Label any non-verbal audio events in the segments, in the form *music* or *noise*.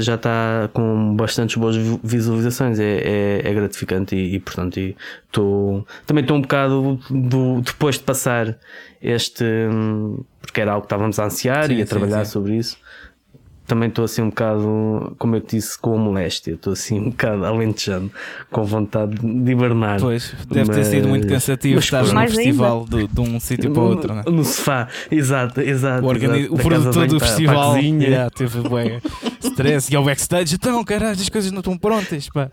já está com bastantes boas visualizações. É, é, é gratificante e, e portanto, e tô, também estou um bocado do, depois de passar este. Hum, porque era algo que estávamos a ansiar sim, e a sim, trabalhar sim. sobre isso também estou assim um bocado, como eu disse, com a moléstia. Estou assim um bocado alentejando, com vontade de hibernar. Pois, deve mas, ter sido muito cansativo estar num festival de, de, um sítio para o outro, no, no sofá, exato, exato. O, exato, o produtor do festival yeah, teve bem stress e ao backstage, então caralho, as coisas não estão prontas. Pá.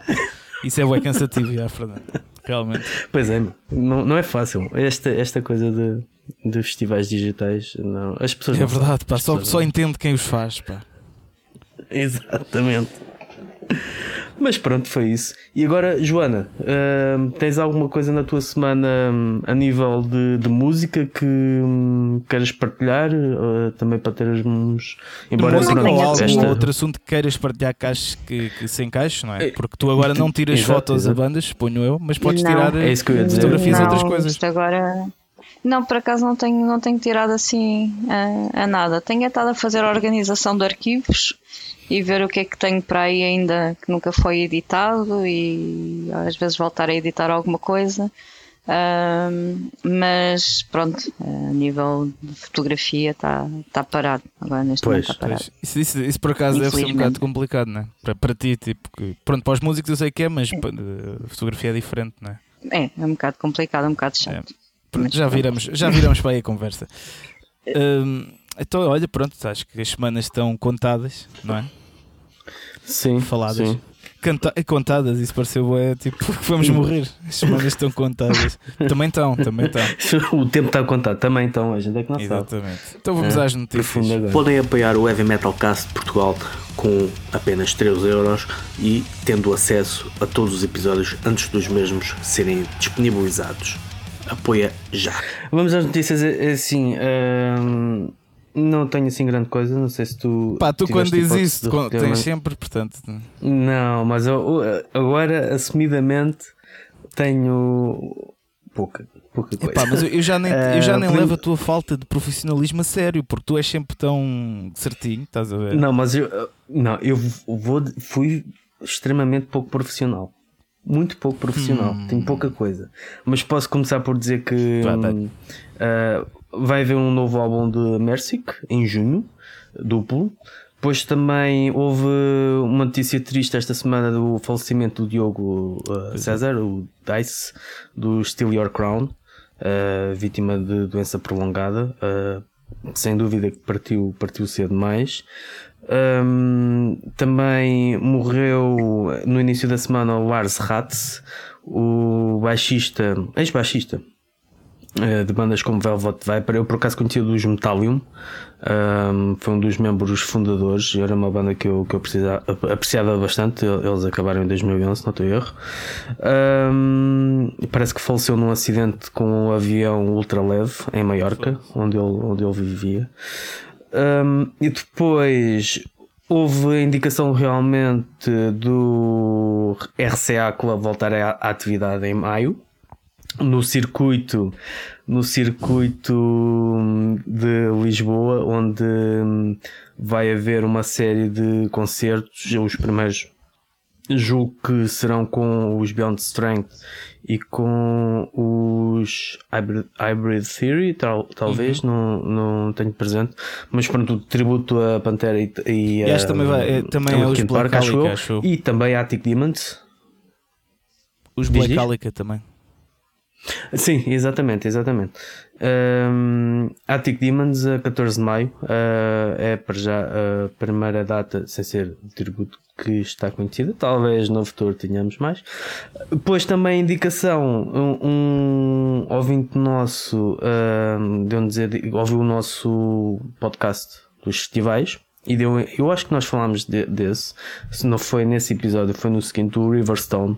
Isso é bem cansativo, já, Fernando. Realmente. Pois é, não, não é fácil. Esta, esta coisa de, de festivais digitais, não. As pessoas. É verdade, pá, só, só entende quem os faz, pá. *laughs* Exatamente. Mas pronto, foi isso. E agora, Joana, uh, tens alguma coisa na tua semana um, a nível de, de música que um, queiras partilhar? Uh, também para termos. Embora música ou algum esta... outro assunto que queiras partilhar que aches que, que se encaixe, não é? Porque tu agora não tiras exato, fotos exato. a bandas, suponho eu, mas podes não. tirar é fotografias a outras coisas. agora. Não, por acaso não tenho, não tenho tirado assim a, a nada. Tenho estado a fazer a organização de arquivos e ver o que é que tenho para aí ainda que nunca foi editado e às vezes voltar a editar alguma coisa. Um, mas pronto, a nível de fotografia está tá parado. Agora neste pois, momento está parado. Isso, isso, isso, por acaso deve ser um bocado complicado, não é? Para, para ti, tipo, que, pronto, para os músicos eu sei que é, mas a fotografia é diferente, não é? É, é um bocado complicado, é um bocado chato. É. Pronto, já viramos, já viramos para aí a conversa. Um, então, olha, pronto, acho que as semanas estão contadas, não é? Sim. Faladas. Sim. Canta contadas, isso pareceu é tipo *laughs* vamos morrer. As semanas estão contadas. também estão, também estão. *laughs* o tempo está contado, também estão, a gente é que não Exatamente. Sabe. Então vamos é, às notícias. Podem apoiar o Heavy Metal Cast de Portugal com apenas 3 euros e tendo acesso a todos os episódios antes dos mesmos serem disponibilizados. Apoia já. Vamos às notícias é, é assim. Hum não tenho assim grande coisa, não sei se tu. Pá, tu quando dizes isso, tens sempre, portanto. Não, mas eu, agora, assumidamente, tenho pouca, pouca coisa. Epá, mas eu, já nem, eu já *laughs* nem uh, levo a tua falta de profissionalismo a sério, porque tu és sempre tão certinho, estás a ver? Não, mas eu, não, eu vou, fui extremamente pouco profissional. Muito pouco profissional, hum. tenho pouca coisa. Mas posso começar por dizer que. Uh, vai haver um novo álbum de Mercic em junho, duplo. Depois também houve uma notícia triste esta semana do falecimento do Diogo uh, César, o Dice, do Steal Your Crown, uh, vítima de doença prolongada. Sem dúvida que partiu, partiu cedo demais. Um, também morreu no início da semana o Lars Ratz, o baixista, ex-baixista eh, de bandas como Velvet Viper. Eu por acaso conhecia dos Metallium, um, foi um dos membros fundadores, era uma banda que eu, que eu apreciava bastante. Eles acabaram em 2011, não estou erro. Um, parece que faleceu num acidente com um avião ultra leve em Maiorca, onde ele, onde ele vivia. Um, e depois houve a indicação realmente do RCA Club voltar à atividade em maio. No circuito no circuito de Lisboa onde vai haver uma série de concertos os primeiros julgo que serão com os Beyond Strength e com os Hybrid, Hybrid Theory tal, talvez uhum. não, não tenho presente. Mas pronto o tributo a Pantera e, e, e a, também, vai, é, também é os Black Park, acho, acho e também Attic Demons. Os Black Alica também Sim, exatamente, exatamente. Um, Attic Demons a 14 de maio uh, é para já a primeira data, sem ser tributo que está conhecida. Talvez no futuro tenhamos mais. Depois também indicação: um, um ouvinte nosso um, deu dizer, ouviu o nosso podcast dos festivais. E deu, eu acho que nós falámos de, desse, se não foi nesse episódio, foi no seguinte, o Riverstone,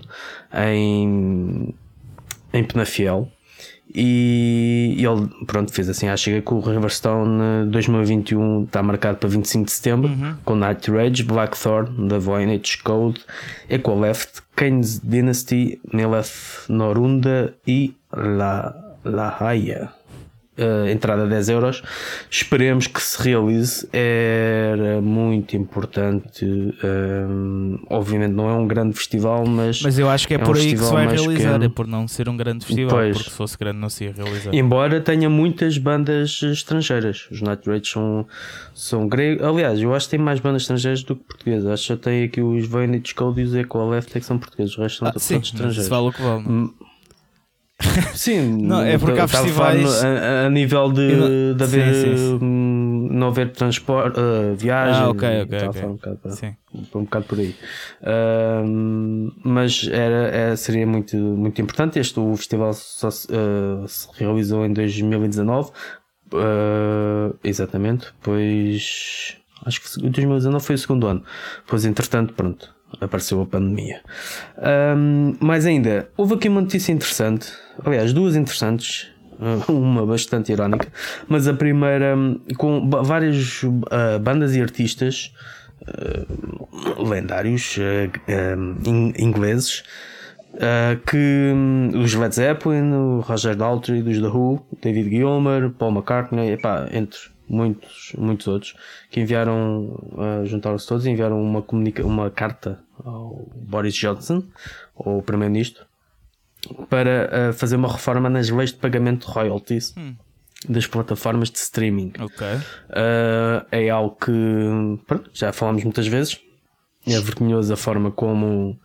em em Penafiel. E, e ele, pronto, fez assim: ah, chega que o Riverstone 2021 está marcado para 25 de setembro, uhum. com Night Rage, Blackthorn, The Voynich Code, Equaleft, Keynes Dynasty, Nileth Norunda e La, La Haya. Uh, entrada 10 euros. Esperemos que se realize. Era muito importante. Um, obviamente não é um grande festival, mas. Mas eu acho que é, é por um aí que se vai realizar. É por não ser um grande festival. Pois, porque se fosse grande não se ia realizar. Embora tenha muitas bandas estrangeiras. Os Night Rage são, são gregos. Aliás, eu acho que tem mais bandas estrangeiras do que portuguesas. Acho que tem aqui os Voynich Code e os Eco Left é que são portugueses. O resto são ah, todos estrangeiros. Se vale o que vale. Não? Hum, Sim, não, é porque há festivais a, a, nível de, não, de haver sim, sim, sim. não haver transporte, uh, viagem, ah, ok, ok, okay. Um, bocado, sim. um bocado por aí. Uh, mas era, era, seria muito, muito importante. Este o festival só, uh, se realizou em 2019, uh, exatamente, pois acho que 2019 foi o segundo ano. Pois entretanto, pronto, apareceu a pandemia. Um, mais ainda, houve aqui uma notícia interessante, aliás, duas interessantes, uma bastante irónica, mas a primeira com várias uh, bandas e artistas uh, lendários uh, ingleses. que um, os Led Zeppelin, o Roger Daltrey dos The Who, David Gilmour, Paul McCartney, epá, entre muitos, muitos outros, que enviaram, uh, juntaram-se todos e enviaram uma, comunica uma carta ao Boris Johnson, o Primeiro-Ministro, para uh, fazer uma reforma nas leis de pagamento de royalties. Hum. Das plataformas de streaming. Okay. Uh, é algo que pronto, já falamos muitas vezes. É vergonhoso a forma como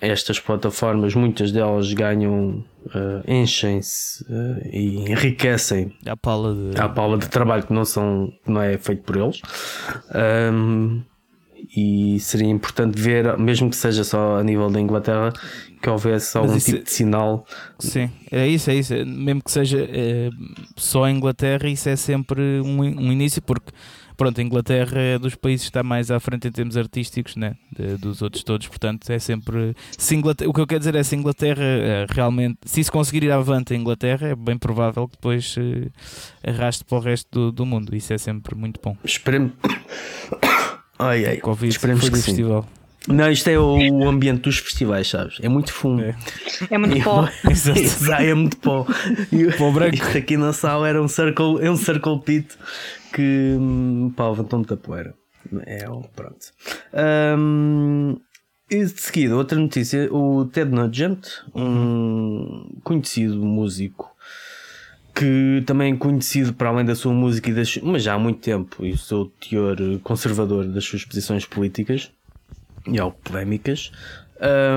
estas plataformas, muitas delas ganham, uh, enchem-se uh, e enriquecem a pala de... a pala de trabalho que não, são, não é feito por eles. E seria importante ver, mesmo que seja só a nível da Inglaterra, que houvesse algum tipo é- de sinal. Sim, é isso, é isso. Mesmo que seja é, só a Inglaterra, isso é sempre um, um início, porque pronto, a Inglaterra é dos países que está mais à frente em termos artísticos, né? De, dos outros todos, portanto é sempre. Se Inglaterra, o que eu quero dizer é se Inglaterra é, realmente, se isso conseguir ir avante a Inglaterra, é bem provável que depois uh, arraste para o resto do, do, mundo. Isso é sempre muito bom. Esperemos. *coughs* Ai, ai. Covid Esperemos que festival. Sim. Não, isto é o ambiente dos festivais, sabes? É muito fumo. É, é muito pó. *laughs* Exato, é muito pó. pó branco. Isto aqui na sala era um circle, é um circle pit que hum, pá, levantou muita poeira. É, pronto. Um, e de seguida, outra notícia: o Ted Nugent, um conhecido músico que também é conhecido para além da sua música e das, mas já há muito tempo e o seu teor conservador das suas posições políticas e ao polémicas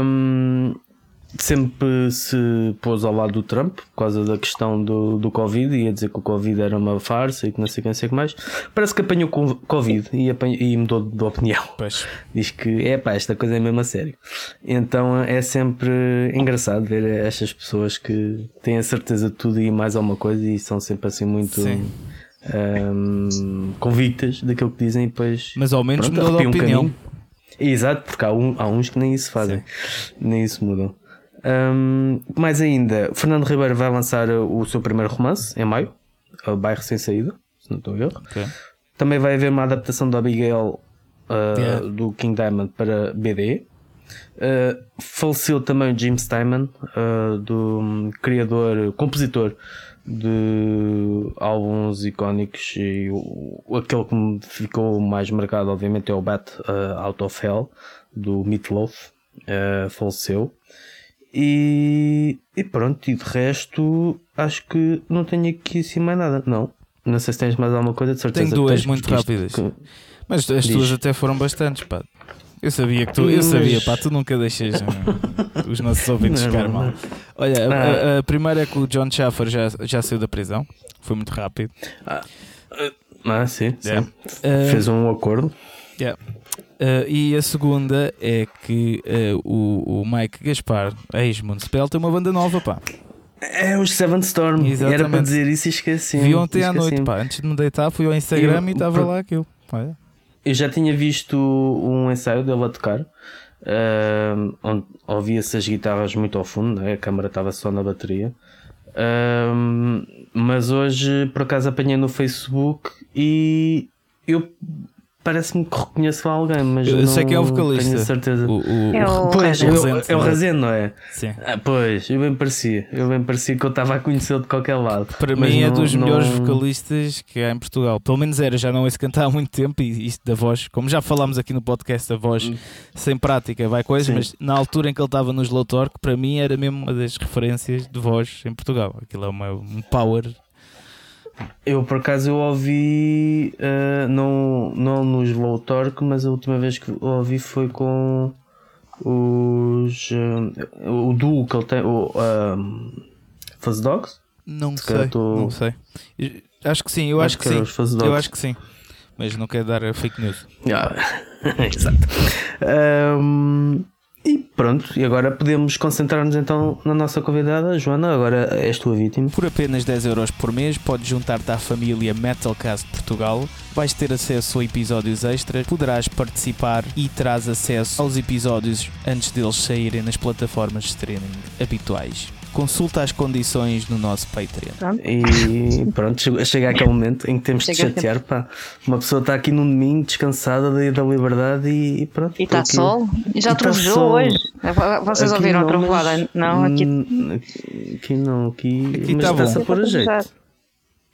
um, sempre se pôs ao lado do Trump por causa da questão do, do Covid e ia dizer que o Covid era uma farsa e que não sei o que, não sei que mais. Parece que apanhou Covid e, apanhou, e mudou de opinião. Pois. *laughs* Diz que é pá, esta coisa é mesmo a sério. Então é sempre engraçado ver estas pessoas que têm a certeza de tudo e mais alguma coisa e são sempre assim muito. Um, convictas daquilo que dizem e depois. Mas ao menos pronto, mudou de opinião. Um Exato, porque há, um, há uns que nem isso fazem, Sim. nem isso mudam. Um, mais ainda, Fernando Ribeiro vai lançar o seu primeiro romance em maio, o Bairro Sem Saída, se não estou a ver. Okay. Também vai haver uma adaptação do Abigail uh, yeah. do King Diamond para BD. Uh, faleceu também o Jim Steinman, uh, do um, criador, compositor de álbuns icónicos e o, aquele que me ficou mais marcado obviamente é o Bat uh, Out of Hell do Meatloaf uh, faleceu e, e pronto, e de resto, acho que não tenho aqui assim mais nada. Não. Não sei se tens mais alguma coisa, de certeza. Tenho duas muito rápidas. Que... Mas as Diz. tuas até foram bastantes, pá. Eu sabia que tu, eu sabia, pá, tu nunca deixas uh, *laughs* os nossos ouvintes ficar mal. Olha, a, a, a, primeira é que o John Schaffer já, já saiu da prisão, foi muito rápido. Ah, ah sim, yeah. sim. Uh, Fez um acordo. Yeah. Uh, e a segunda é que uh, o, o Mike Gaspar, ex-Municipal, tem uma banda nova, pá. É os Seven Storm. Exatamente. Era para dizer isso e esqueci. Vi ontem à noite, pá. Antes de me deitar, fui ao Instagram eu, e estava lá aquilo. Olha. Eu já tinha visto um ensaio dele a tocar, uh, onde ouvia-se as guitarras muito ao fundo, né? a câmara estava só na bateria. mas hoje, por acaso, apanhei no Facebook e eu parece-me que reconheço alguém, mas eu não sei quem é o vocalista. Tenho certeza. O, o, é o, pois, Rezende. eu, é o Razendo, não é? Sim. Ah, pois, eu bem parecia. Eu bem parecia que eu estava a conhecê-lo de qualquer lado. Para Mas mim é não- dos não- melhores vocalistas que há em Portugal. Pelo menos era, já não ouço cantar há muito tempo e isto da voz, como já falámos aqui no podcast, a voz sem prática vai coisa, Sim. mas na altura em que ele estava no Slow Torque, para mim era mesmo uma das referências de voz em Portugal. Aquilo é uma, um power. Eu por acaso eu ouvi ah, não, não no Slow Torque, mas a última vez que ouvi foi com os ah, o duo que ele tem, o um, Fuzz Dogs. Não sei, tô- não sei. Eu- Acho que sim, eu acho, que era sim. Eu acho que sim. Mas não quero dar fake news. Ah, *laughs* Exato. Ahm, e pronto, e agora podemos concentrar-nos então na nossa convidada, Joana. Agora és tua vítima. Por apenas 10 euros por mês, podes juntar-te à família Metalcast Portugal. Vais ter acesso a episódios extras, poderás participar e terás acesso aos episódios antes deles saírem nas plataformas de streaming habituais. Consulta as condições no nosso Patreon. Pronto. E pronto, chega- aquele momento em que temos de Chega chatear. Pá. Uma pessoa está aqui num domingo descansada da, da liberdade e, e pronto. E está aqui. sol? E já tá trovejou sol. hoje? Vocês Aqui ouviram a não, trovoada? Não, aqui. Hum, Aqui não, aqui, Aqui mas tá está-se bom. a pôr a jeito.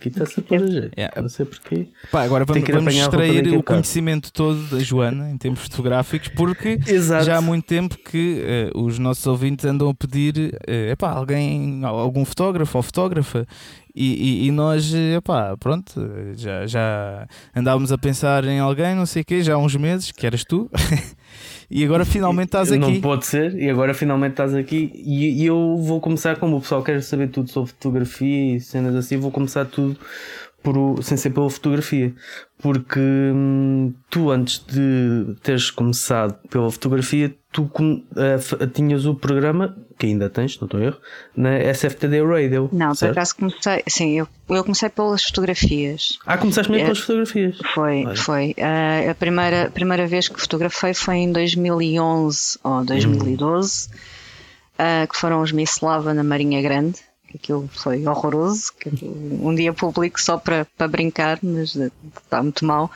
Aqui está-se a pôr a jeito. Yeah. Não sei porquê. Pá, agora vamos, vamos extrair o conhecimento todo da Joana em termos fotográficos, porque Exato. já há muito tempo que eh, os nossos ouvintes andam a pedir eh, epá, alguém, algum fotógrafo ou fotógrafa e, e- e nós, eh, epá, pronto, já, já andávamos a pensar em alguém, não sei o quê, já há uns meses, que eras tu, *laughs* e agora finalmente estás Não aqui. pode ser, e agora finalmente estás aqui. E, e eu vou começar, como o pessoal quer saber tudo sobre fotografia e cenas assim, vou começar tudo por, sem ser pela fotografia. Porque hum, tu, antes de teres começado pela fotografia, tu f- tinhas o programa, que ainda tens, não estou a erro, na SFTD Radio. Não, por certo? acaso comecei. Sim, eu, eu comecei pelas fotografias. Ah, começaste mesmo É. pelas fotografias. Foi, Olha. foi. Ah, a primeira, primeira vez que fotografei foi em 2011 ou 2012, ah, que foram os Miss Lava na Marinha Grande. Aquilo foi horroroso. Um dia público só para, para brincar, mas está muito mal.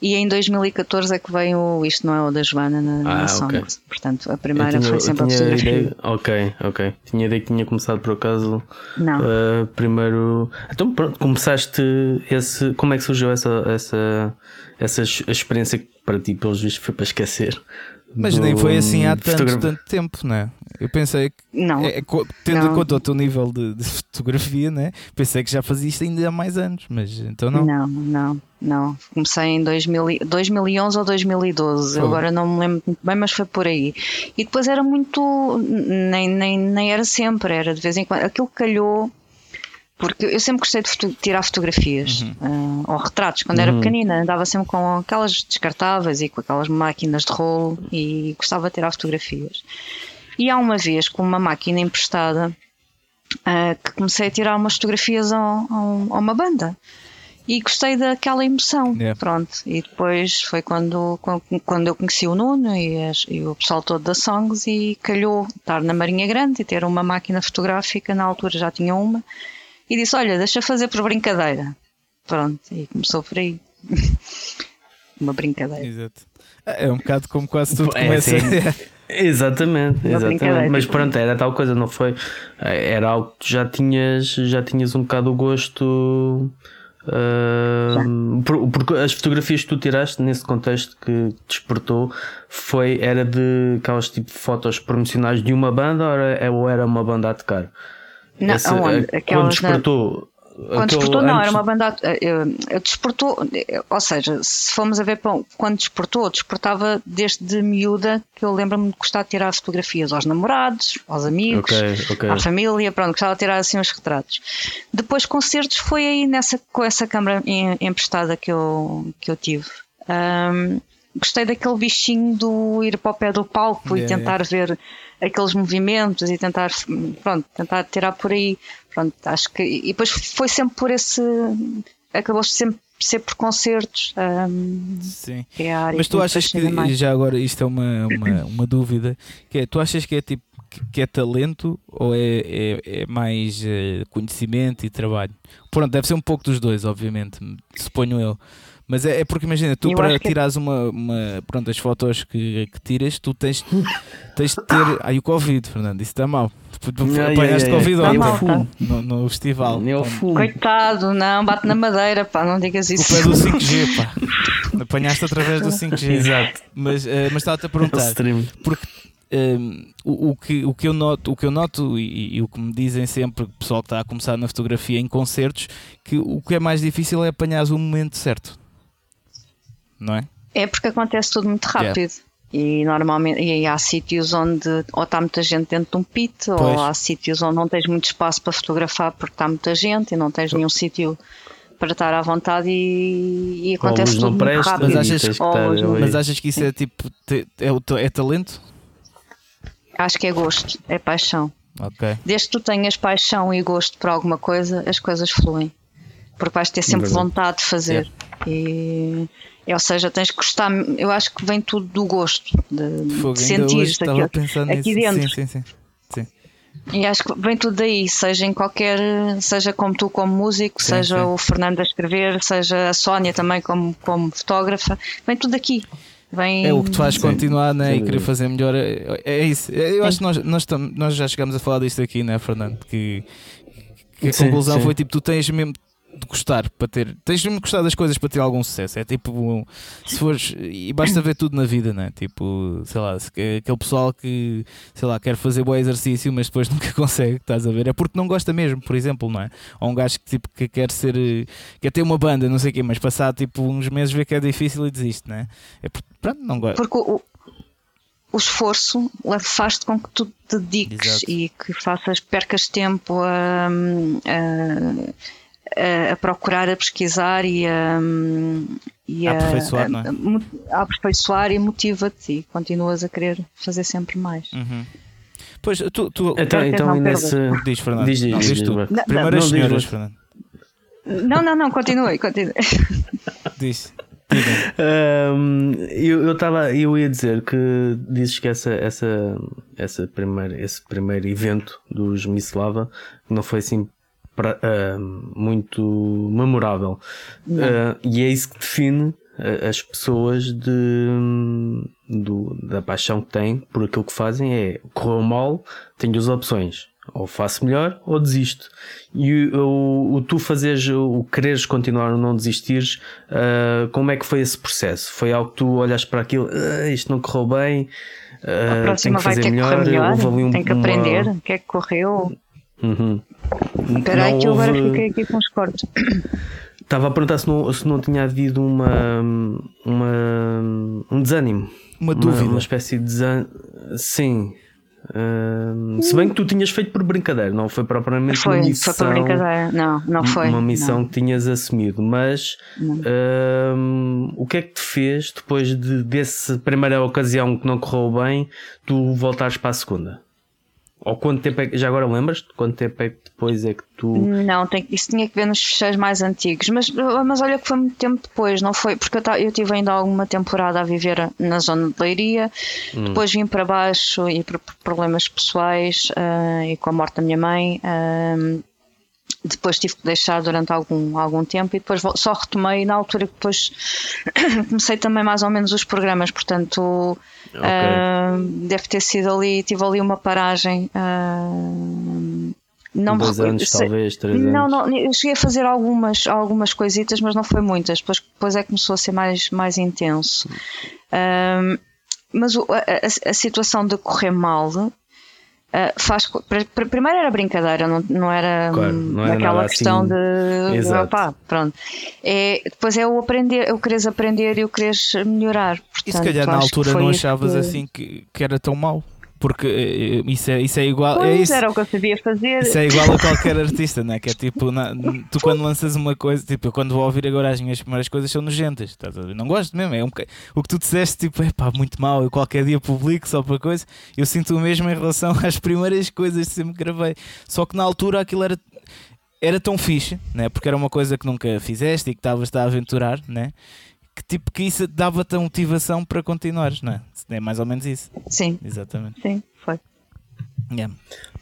E em 2014 é que veio o Isto Não é o da Joana na, na Ah, Songs. ok. Portanto, a primeira tinha- foi sempre a fotografia. ideia- Ok, ok. Tinha ideia que tinha começado por acaso Não. Uh, primeiro. Então pronto, começaste esse. Como é que surgiu essa, essa, essa ex- experiência que para ti, pelos vistos, foi para esquecer? Mas Do- nem foi assim há tanto, tanto tempo, não é? Eu pensei que, Não. é, co- tendo Não. em conta o teu nível de, de *laughs* fotografia, né? pensei que já fazia isto ainda há mais anos, mas então não. Não, não, não. Comecei em 2000, e- 2011 ou 2012, Fogo. agora não me lembro muito bem, mas foi por aí. E depois era muito. Nem, nem, nem era sempre, era de vez em quando. Aquilo calhou. Porque eu sempre gostei de foto- tirar fotografias Uhum. ah, ou retratos. Quando era pequenina, andava sempre com aquelas descartáveis e com aquelas máquinas de rolo e gostava de tirar fotografias. E há uma vez, com uma máquina emprestada, ah, que comecei a tirar umas fotografias a, a um- a uma banda e gostei daquela emoção. Yeah. Pronto, e depois foi quando, quando, quando eu conheci o Nuno e, as- e o pessoal todo da Songs e calhou estar na Marinha Grande e ter uma máquina fotográfica, na altura já tinha uma, e disse: Olha, deixa fazer por brincadeira. Pronto, e começou por aí. *laughs* uma brincadeira. Exato. É um bocado como quase tudo É, começa. *laughs* Exatamente, exatamente. Mas pronto, era tal coisa, não foi? Era algo que tu já tinhas, já tinhas um bocado o gosto. ah, por- porque as fotografias que tu tiraste nesse contexto que despertou foi era de aquelas tipo de fotos promocionais de uma banda ou era, ou era uma banda a tocar? Não, aonde? eh, Aquelas quando despertou. Quando aquele despertou, não, antes- era uma banda. eh, Despertou, eh, ou seja, se formos a ver quando despertou, despertava desde miúda que eu lembro-me de gostar de tirar fotografias aos namorados, aos amigos, Ok, ok. à família, pronto, gostava de tirar assim uns retratos. Depois, concertos, foi aí nessa, com essa câmara em- emprestada que eu, que eu tive. Ahm, gostei daquele bichinho do ir para o pé do palco e Yeah, tentar ver aqueles movimentos e tentar, pronto, tentar tirar por aí. Pronto, acho que. E depois foi sempre por esse. Acabou sempre ser por concertos. ahm, Sim. é Mas tu achas que, já agora, isto é uma, uma, *coughs* uma dúvida, que é, tu achas que é tipo que- que é talento ou é, é, é mais eh, conhecimento e trabalho? Pronto, deve ser um pouco dos dois, obviamente, suponho eu. Mas é, é porque imagina, tu eu para tirares que... uma, uma. Pronto, as fotos que, que tiras, tu tens, tens de ter. Ai, o Covid, Fernando, isso está mal. Apanhaste Covid tá ontem no, no festival. Eu fumo. Coitado, não, bate na madeira, pá, não digas isso. O pé do *laughs* 5G, pá. Apanhaste através do 5G. Exato. Mas, uh, mas estava-te a perguntar. Porque um, o, o, que, o, que eu noto, o que eu noto e, e, o que me dizem sempre, o pessoal que está a começar na fotografia em concertos, que o que é mais difícil é apanhar o momento certo. Não é? É porque acontece tudo muito rápido. Yeah. E normalmente e há sítios onde ou está muita gente dentro de um pit, pois. ou há sítios onde não tens muito espaço para fotografar porque está muita gente e não tens nenhum sítio para estar à vontade e, e acontece tudo muito rápido. Mas achas, que, mas achas que isso é tipo é, é talento? Acho que é gosto, é paixão. Okay. Desde que tu tenhas paixão e gosto por alguma coisa, as coisas fluem. Porque vais ter sempre vontade de fazer. E, ou seja, tens que gostar. Eu acho que vem tudo do gosto, de, Fogo, de sentir aqui, aqui dentro. Sim, sim, sim. sim. E acho que vem tudo daí, seja em qualquer, seja como tu como músico, sim, seja sim. o Fernando a escrever, seja a Sónia também como, como fotógrafa, vem tudo aqui. Vem... É o que te faz continuar né, e querer fazer melhor. É, é isso. Eu acho que nós, nós, nós já chegamos a falar disto aqui, né, Fernando? Que, que a conclusão foi tipo: tu tens mesmo de gostar para ter. Tens de gostar das coisas para ter algum sucesso. É tipo, se fores. E basta ver tudo na vida, né? Tipo, sei lá, aquele pessoal que, sei lá, quer fazer bom exercício, mas depois *laughs* nunca consegue, estás a ver? É porque não gosta mesmo, por exemplo, não é? Ou um gajo que, tipo, que quer ser. quer ter uma banda, não sei o quê, mas passar tipo uns meses vê que é difícil e desiste, né? É porque, pronto, não gosta. Porque o, o esforço faz-te com que tu te dediques Exato. e que faças, percas tempo a, a a, a, procurar, a pesquisar e a, e a, a aperfeiçoar, não é? a, aperfeiçoar e motiva-te e continuas a querer fazer sempre mais. Uhum. Pois, tu, tu então, então nesse... diz, Fernando. Diz, diz, não, diz, diz tu. Não, Primeiro não, as senhoras, Fernando. Não, não, não, continue, continue. *laughs* diz. Um, eu estava eu ia dizer que dizes que essa, essa, essa primeira, esse primeiro evento dos Miss Lava não foi assim pra, uh, muito memorável. Uh, e é isso que define ah, as pessoas de, do, da paixão que têm por aquilo que fazem é correu mal, tenho duas opções. Ou faço melhor ou desisto. E o, o tu fazeres, o quereres continuar ou não desistires, uh, como é que foi esse processo? Foi algo que tu olhas para aquilo, uh, isto não correu bem, uh, a próxima que fazer vai ter melhor, que correr melhor, um, tem que aprender uma... o que é que correu. Uhum. Espera aí que eu agora fiquei aqui com os cortes. Estava a perguntar se não, se não tinha havido uma, uma um desânimo. Uma dúvida. Uma, uma espécie de desânimo. Sim. Uh, se bem que tu tinhas feito por brincadeira, não foi propriamente foi, uma missão. Foi por brincadeira, não, não foi. Uma missão não. que tinhas assumido, mas uh, o que é que te fez depois de, dessa primeira ocasião que não correu bem, tu voltares para a segunda? Ou quanto tempo é que. Já agora lembras? Quanto tempo é que depois é que tu. Não, tem, isso tinha que ver nos fecheiros mais antigos. Mas, mas olha que foi muito tempo depois, não foi? Porque eu, eu tive ainda alguma temporada a viver na zona de Leiria, hum. depois vim para baixo e por problemas pessoais uh, e com a morte da minha mãe. Uh, depois tive que deixar durante algum, algum tempo e depois só retomei na altura que depois *coughs* comecei também mais ou menos os programas, portanto okay. uh, deve ter sido ali, tive ali uma paragem. Uh, não Dois me anos, talvez, três não, anos. Não, eu cheguei a fazer algumas, algumas coisitas, mas não foi muitas. Depois, depois é que começou a ser mais, mais intenso. Uh, mas a, a, a, situação de correr mal Uh, faz, primeiro era brincadeira, não, não era, claro, não era aquela questão assim... de opá, pronto. É, depois é o aprender, o queres aprender e o queres melhorar. Portanto, e se calhar na altura não achavas que... assim que, que era tão mau? Porque eh, isso é, isso é igual. Pois, é isso, era o que eu sabia fazer. Isso é igual a qualquer *laughs* artista, não é? Que é tipo, na, tu quando lanças uma coisa, tipo, eu quando vou ouvir agora as minhas primeiras coisas são nojentas, estás a ver? Não gosto mesmo, é um, o que tu disseste, tipo, é pá, muito mal, eu qualquer dia publico só para coisa. Eu sinto o mesmo em relação *laughs* às primeiras coisas que sempre gravei. Só que na altura aquilo era era tão fixe, né? porque era uma coisa que nunca fizeste e que estavas a aventurar, né? Que tipo que isso dava-te a motivação para continuares, não é? É mais ou menos isso. Sim. Exatamente. Sim, foi. Yeah.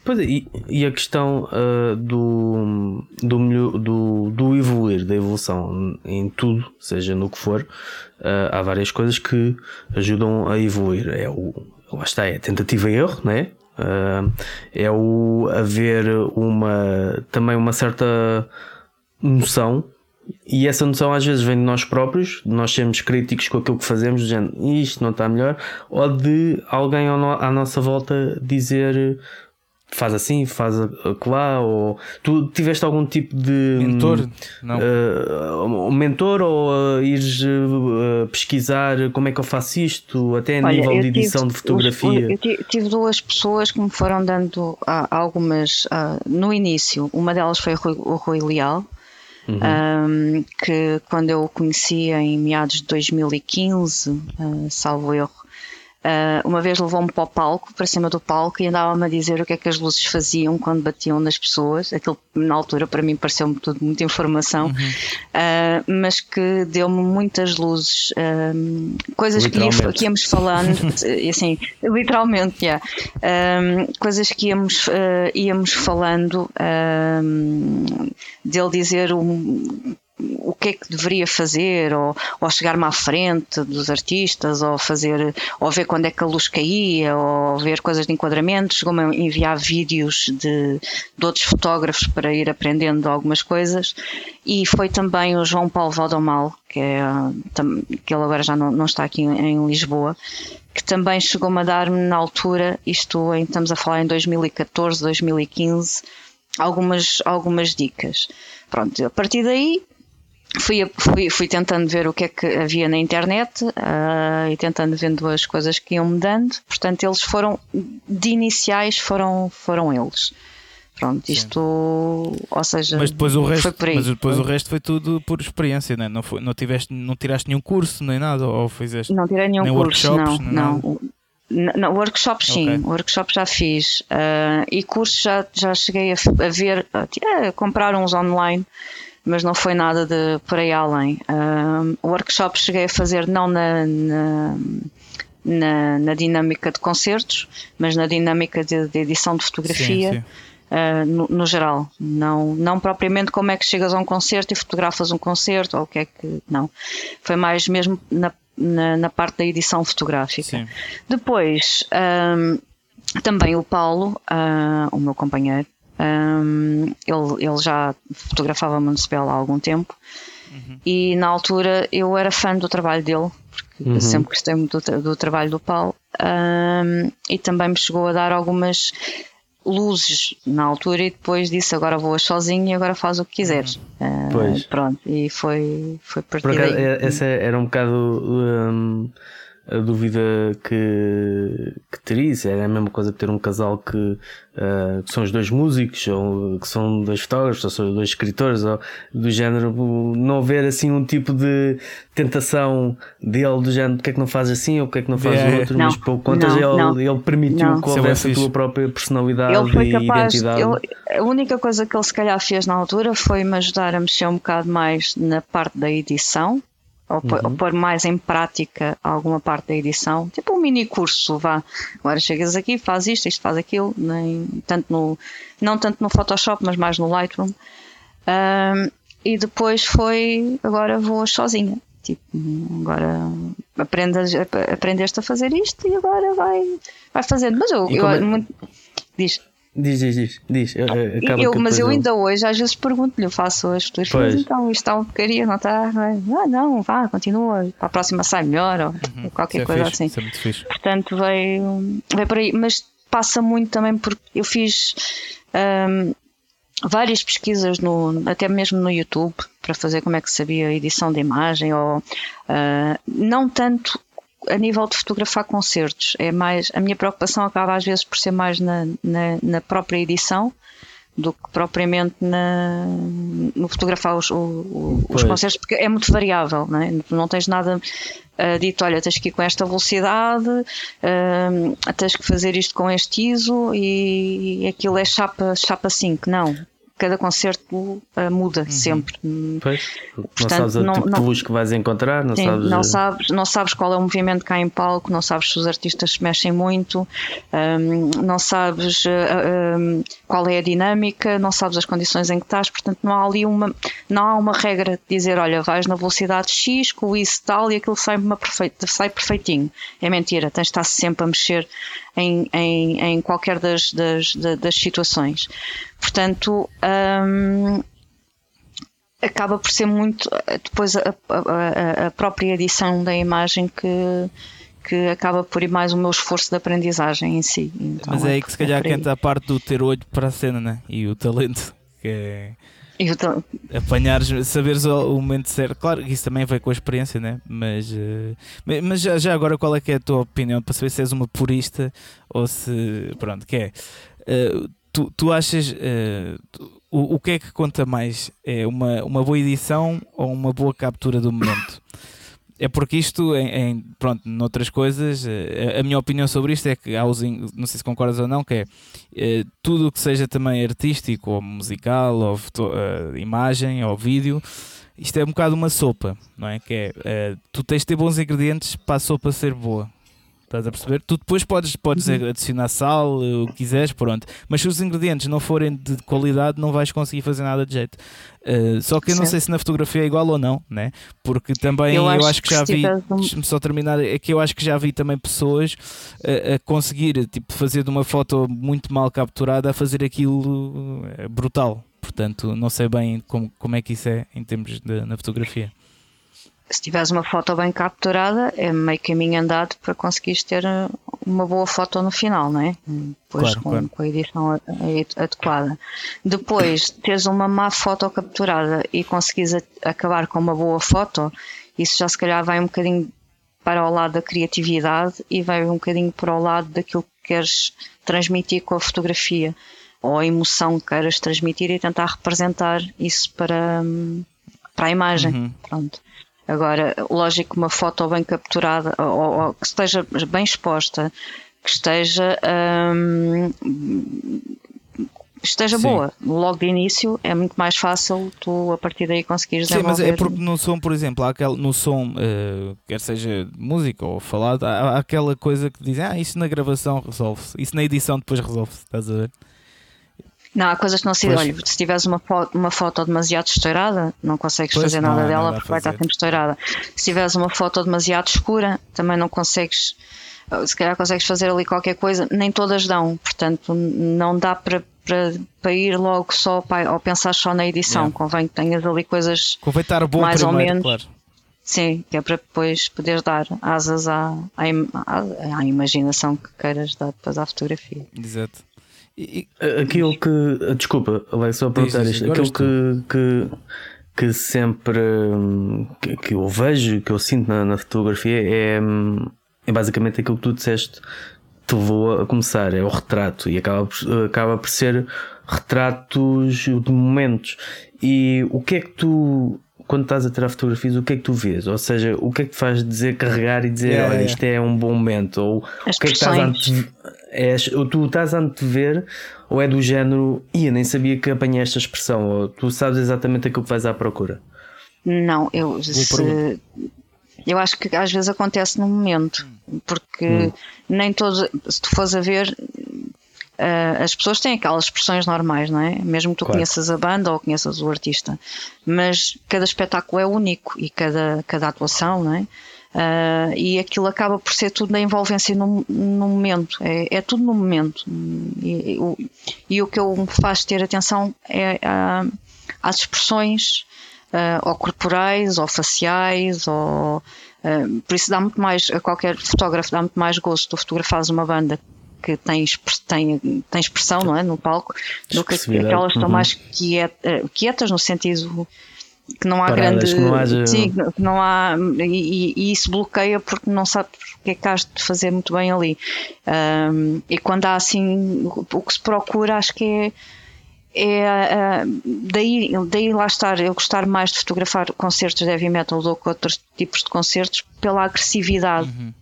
Pois é, e, e a questão uh, do, do, do, do, evoluir, da evolução em tudo, seja no que for, uh, há várias coisas que ajudam a evoluir. É o, lá está, é tentativa e erro, né? Uh, é o haver uma, também uma certa noção e essa noção às vezes vem de nós próprios, de nós sermos críticos com aquilo que fazemos, dizendo isto não está melhor, ou de alguém à nossa volta dizer faz assim, faz lá, ou tu tiveste algum tipo de mentor, não. Uh, um mentor ou uh, ires uh, pesquisar como é que eu faço isto, até a Olha, nível de edição tive, de fotografia? Eu tive duas pessoas que me foram dando algumas no início, uma delas foi o Rui Leal. Uhum. Um, que quando eu o conhecia em meados de 2015, salvo erro, Uh, uma vez levou-me para o palco, para cima do palco, e andava-me a dizer o que é que as luzes faziam quando batiam nas pessoas. Aquilo, na altura, para mim, pareceu-me tudo muita informação, uhum. uh, mas que deu-me muitas luzes, uh, coisas que, ia, que, íamos falando, assim, literalmente, yeah, coisas que íamos, íamos falando, dele dizer um o que é que deveria fazer, ou, ou chegar-me à frente dos artistas, ou fazer, ou ver quando é que a luz caía, ou ver coisas de enquadramento. Chegou-me a enviar vídeos de, de outros fotógrafos para ir aprendendo algumas coisas. E foi também o João Paulo Valdomal, que, é, que ele agora já não, não está aqui em Lisboa, que também chegou-me a dar-me na altura, isto em, estamos a falar em 2014, 2015, algumas, algumas dicas. Pronto, a partir daí fui, fui, fui tentando ver o que é que havia na internet uh, e tentando vendo as coisas que iam me dando. Portanto, eles foram, de iniciais, foram, foram eles. Pronto, isto, Sim. ou seja, mas depois o resto, Mas depois o resto foi tudo por experiência, né? não, foi, não, tiveste, não tiraste nenhum curso nem nada, ou fizeste? Não tirei nenhum curso, não, não. não. workshops sim, okay. workshops já fiz uh, e cursos já, já cheguei a, a ver, a, a comprar uns online mas não foi nada de por aí além. Um, workshop cheguei a fazer não na, na, na, na, dinâmica de concertos, mas na dinâmica de, de edição de fotografia. Sim, sim. Uh, no, no, geral, não, não propriamente como é que chegas a um concerto e fotografas um concerto ou o que é que. Não. Foi mais mesmo na, na, na parte da edição fotográfica. Sim. Depois, um, também o Paulo, uh, o meu companheiro, um, ele, ele já fotografava Municipal há algum tempo uhum. e na altura eu era fã do trabalho dele, porque uhum. sempre gostei muito do, do trabalho do Paulo um, e também me chegou a dar algumas luzes na altura e depois disse agora voas sozinho e agora faz o que quiseres. Uhum. Uh, pois. Pronto, e foi, foi partir Por acaso, é, Essa era um bocado. Um a dúvida que, que teria, se era a mesma coisa que ter um casal que, uh, que são os dois músicos, ou que são dois fotógrafos, ou são dois escritores, ou do género, não haver assim um tipo de tentação dele, do género, porque é que não faz assim, ou porque é que não faz o outro, não, mas por contas não, ele, não. ele permitiu não. que houvesse a tua própria personalidade ele foi capaz, e identidade. Ele, a única coisa que ele se calhar fez na altura foi me ajudar a mexer um bocado mais na parte da edição, ou, uhum. pôr mais em prática alguma parte da edição, tipo um mini curso, vá. Agora chegas aqui, faz isto, isto faz aquilo, nem, tanto no, não tanto no Photoshop, mas mais no Lightroom. Um, e depois foi, agora vou sozinha. Tipo, agora aprendas, aprendeste a fazer isto e agora vai, vai fazendo. Mas eu, eu é? muito, diz. Diz, diz, diz. diz. Acaba eu, mas eu ainda hoje às vezes pergunto-lhe, eu faço as fotografias, então isto está uma porcaria, não está? Ah, não, vá, continua, para a próxima sai melhor, ou uhum, qualquer é coisa fixe, assim. É muito fixe. Portanto, veio, veio por aí, mas passa muito também porque eu fiz um, várias pesquisas, no, até mesmo no YouTube, para fazer como é que sabia a edição de imagem, ou uh, não tanto a nível de fotografar concertos, é mais a minha preocupação acaba às vezes por ser mais na, na, na própria edição do que propriamente na, no fotografar os, o, os concertos, porque é muito variável, não, é? não tens nada uh, dito, olha, tens que ir com esta velocidade, uh, tens que fazer isto com este ISO e, e aquilo é chapa, chapa 5, não. Cada concerto uh, muda uhum. sempre. Pois, Portanto, não sabes o não, tipo não, de luz que vais encontrar, não, sim, sabes... não sabes. Não sabes qual é o movimento cá em palco, não sabes se os artistas se mexem muito, um, não sabes uh, um, qual é a dinâmica, não sabes as condições em que estás, portanto não há ali uma, não há uma regra de dizer, olha, vais na velocidade X, com isso tal e aquilo sai, uma perfeita, sai perfeitinho. É mentira, tens de estar sempre a mexer em, em, em qualquer das, das, das situações. Portanto, hum, acaba por ser muito depois a, a, a, própria edição da imagem que, que acaba por ir mais o meu esforço de aprendizagem em si. Então, Mas é aí que se calhar é canta a parte do ter olho para a cena né? e o talento que é Tô... Apanhares, saberes o, momento certo. Claro que isso também vai com a experiência, né? Mas, uh, mas já, já, agora, qual é que é a tua opinião para saber se és uma purista ou se. Pronto, que é. Uh, tu, tu achas. Uh, tu, o, o que é que conta mais? É uma, uma boa edição ou uma boa captura do momento? É porque isto, em, em, pronto, noutras coisas, a, a, minha opinião sobre isto é que há os, não sei se concordas ou não, que é, é tudo o que seja também artístico, ou musical, ou foto, uh, imagem, ou vídeo, isto é um bocado uma sopa, não é? Que é, uh, tu tens de ter bons ingredientes para a sopa ser boa. Estás a perceber? Tu depois podes, podes uhum. adicionar sal, o que quiseres, pronto. Mas se os ingredientes não forem de qualidade, não vais conseguir fazer nada de jeito. Uh, só que eu não sei se na fotografia é igual ou não, né? Porque também eu, eu acho, que, que já vi. Deixa-me só terminar. É que eu acho que já vi também pessoas a, a conseguir tipo, fazer de uma foto muito mal capturada a fazer aquilo eh, brutal. Portanto, não sei bem como, como é que isso é em termos de, na fotografia se tiveres uma foto bem capturada, é meio caminho andado para conseguires ter uh, uma boa foto no final, não é? Depois claro, com, claro. com, a edição adequada. Depois, teres uma má foto capturada e conseguires acabar com uma boa foto, isso já se calhar vai um bocadinho para o lado da criatividade e vai um bocadinho para o lado daquilo que queres transmitir com a fotografia ou a emoção que queiras transmitir e tentar representar isso para, hum, para a imagem. Uhum. Pronto. Agora, lógico, uma foto bem capturada ou, ou que esteja bem exposta, que esteja. Hum, esteja Sim. boa. Logo de início é muito mais fácil tu a partir daí conseguires Sim, mas é porque no som, por exemplo, há aquele, no som, uh, quer seja música ou falado, há, há, aquela coisa que dizem, ah, isso na gravação resolve-se, isso na edição depois resolve-se, estás a ver? Não, há coisas que não se. Olha, se tiveres uma, foto, uma foto demasiado estourada, não consegues pois fazer nada dela porque vai estar sempre estourada. Se tiveres uma foto demasiado escura, também não consegues. Se calhar consegues fazer ali qualquer coisa, nem todas dão, portanto, não dá para, para, para ir logo só para, ou pensar só na edição. Yeah. Convém que tenhas ali coisas Convém estar bom mais primeiro, ou menos. Claro. Sim, que é para depois poderes dar asas à, à, à, imaginação que queiras dar depois à fotografia. Exato. E, aquilo que. Desculpa, Alex, só perguntar isto. Aquilo que, que, que sempre. Que, que, eu vejo, que eu sinto na, na fotografia é, é basicamente aquilo que tu disseste te levou a começar, é o retrato. E acaba acaba por ser retratos de momentos. E o que é que tu quando estás a tirar fotografias, o que é que tu vês? Ou seja, o que é que te faz dizer, carregar e dizer, yeah, olha, yeah. isto é um bom momento? Ou As o que é que estás a ante... és, ou tu estás a antever, ou é do género, ia, nem sabia que apanhei esta expressão, ou tu sabes exatamente aquilo que vais à procura? Não, eu se, eu acho que às vezes acontece no momento, porque hum. nem todos, se tu fores a ver, Uh, as pessoas têm aquelas expressões normais, não é? Mesmo que tu claro. conheças a banda ou conheças o artista. Mas cada espetáculo é único e cada, cada atuação, não é? Uh, e aquilo acaba por ser tudo na envolvência no, no momento, é, é, tudo no momento. E, e, o, e, o que eu me faz ter atenção é uh, às expressões, uh, ou corporais, ou faciais, ou. por isso dá muito mais, a qualquer fotógrafo dá muito mais gosto tu fotografares uma banda que tem, tem, tem expressão não é, no palco do que aquelas que estão uhum. mais quiet, eh, quietas no sentido que não há Paradas, grande que não haja... sim, que não há e, e, isso bloqueia porque não sabe o que é que has de fazer muito bem ali. Um, e quando há assim o que se procura acho que é é uh, daí, daí lá estar eu gostar mais de fotografar concertos de heavy metal do que outros tipos de concertos pela agressividade. Uhum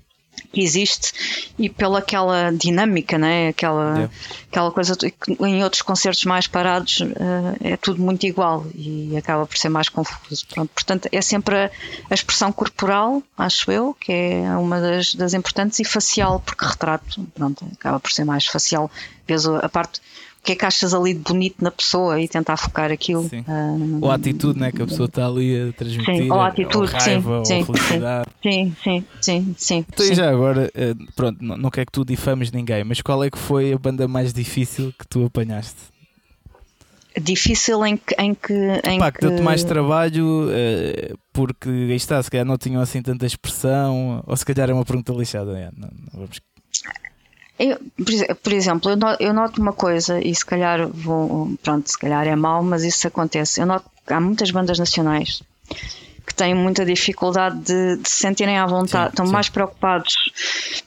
que existe e pela aquela dinâmica, né? aquela, yeah. aquela coisa que em outros concertos mais parados uh, é tudo muito igual e acaba por ser mais confuso. Pronto, portanto, é sempre a, a, expressão corporal, acho eu, que é uma das, das importantes, e facial, porque retrato pronto, acaba por ser mais facial. Vês a parte que é que achas ali de bonito na pessoa e tentar focar aquilo. Sim. Uh, ou a atitude né, que a pessoa está ali a transmitir. Sim, ou a atitude, ou raiva, sim, ou felicidade. Sim, sim, sim, sim. Então, sim. já agora, eh, pronto, não, não quer que tu difames ninguém, mas qual é que foi a banda mais difícil que tu apanhaste? Difícil em que. Em que, em Pá, que deu-te mais trabalho uh, porque aí está, se calhar não tinham assim tanta expressão, ou se calhar é uma pergunta lixada. É, não, não vamos eu, por exemplo, eu noto uma coisa, e se calhar vou, pronto, se calhar é mau, mas isso acontece. Eu noto que há muitas bandas nacionais que têm muita dificuldade de, de se sentirem à vontade, sim, estão sim. mais preocupados.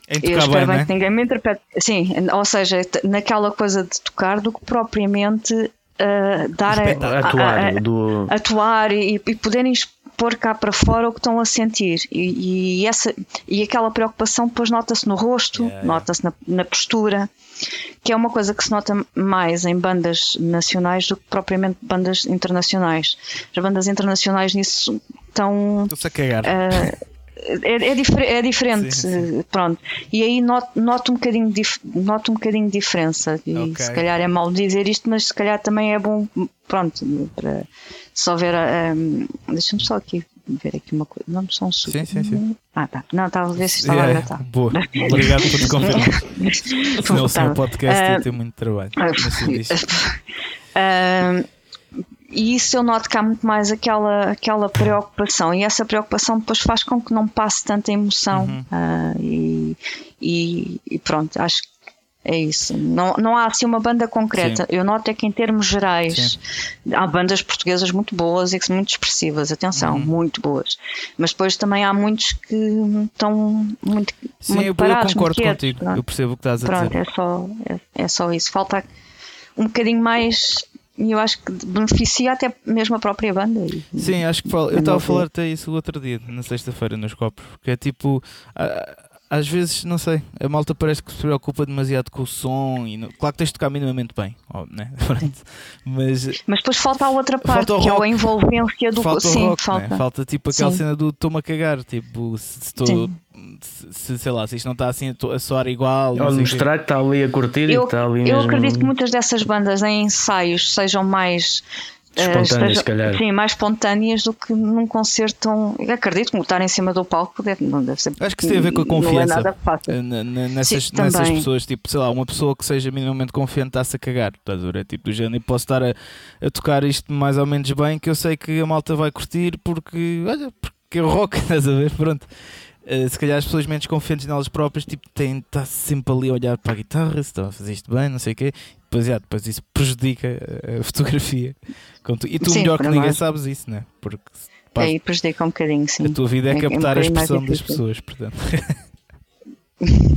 eu espero bem, bem que ninguém me interprete. Sim, ou seja, naquela coisa de tocar do que propriamente uh, dar a, atuar, a, a, do... atuar e, e poderem pôr cá para fora o que estão a sentir. E, e essa, e aquela preocupação depois nota-se no rosto, yeah, yeah. nota-se na, na, postura, que é uma coisa que se nota mais em bandas nacionais do que propriamente bandas internacionais. As bandas internacionais nisso estão. Estou-se a cagar. Uh, é, é, é diferente, sim, sim. pronto. E aí noto, noto, um bocadinho noto um bocadinho de diferença. E okay. se calhar é mal dizer isto, mas se calhar também é bom, pronto, para só ver. Um, Deixa-me só aqui ver aqui uma coisa. Não só um Sim, sim, sim. Ah, tá. Não, estava a ver se estava yeah, a Boa. Obrigado por te confirmar. Senão *laughs* o seu podcast uh, ia ter muito trabalho. Uh, *laughs* e isso eu noto que há muito mais aquela, aquela preocupação e essa preocupação depois faz com que não passe tanta emoção uhum. uh, e, e, e, pronto, acho que é isso. Não, não há assim uma banda concreta. Sim. Eu noto é que em termos gerais Sim. há bandas portuguesas muito boas e que são muito expressivas, atenção, uhum. muito boas. Mas depois também há muitos que estão muito, Sim, muito eu, parados, eu concordo contigo, pronto. eu percebo o que estás a pronto, dizer. É só, é, é só isso. Falta um bocadinho mais e eu acho que beneficia até mesmo a própria banda. Sim, acho que falo. Eu estava a falar até isso o outro dia, na sexta-feira, nos copos, porque é tipo às vezes, não sei, a malta parece que se preocupa demasiado com o som e não... claro que tens de tocar minimamente bem, ó, né? *laughs* mas, mas depois falta a outra parte, que rock. é a envolvência do falta Sim, rock, falta. Né? falta tipo aquela Sim. cena do estou-me a cagar, tipo, se estou se, sei lá, se isto não está assim a soar igual. Ou mostrar que está ali a curtir eu, e que está ali Eu mesmo... acredito que muitas dessas bandas em ensaios sejam mais Espontâneas, uh, calhar. Sim, mais espontâneas do que num concerto tão. Acredito que estar em cima do palco deve, não deve ser. Acho que isso tem a ver com a é confiança. É nessas, sim, nessas pessoas, tipo, sei lá, uma pessoa que seja minimamente confiante está-se a cagar, estás a ver? Tipo, do género, e posso estar a, a, tocar isto mais ou menos bem, que eu sei que a malta vai curtir porque, olha, porque é rock, *laughs* estás a ver? Pronto. Uh, se calhar as pessoas menos confiantes nelas próprias tipo, têm estar tá sempre ali a olhar para a guitarra, se estão a fazer isto bem, não sei o quê, depois, yeah, depois isso prejudica a *laughs* fotografia. E tu, sim, melhor que ninguém, sabes isso, né? Porque pá, aí prejudica um bocadinho, sim. A tua vida é, é captar é um a expressão das pessoas, portanto. *laughs*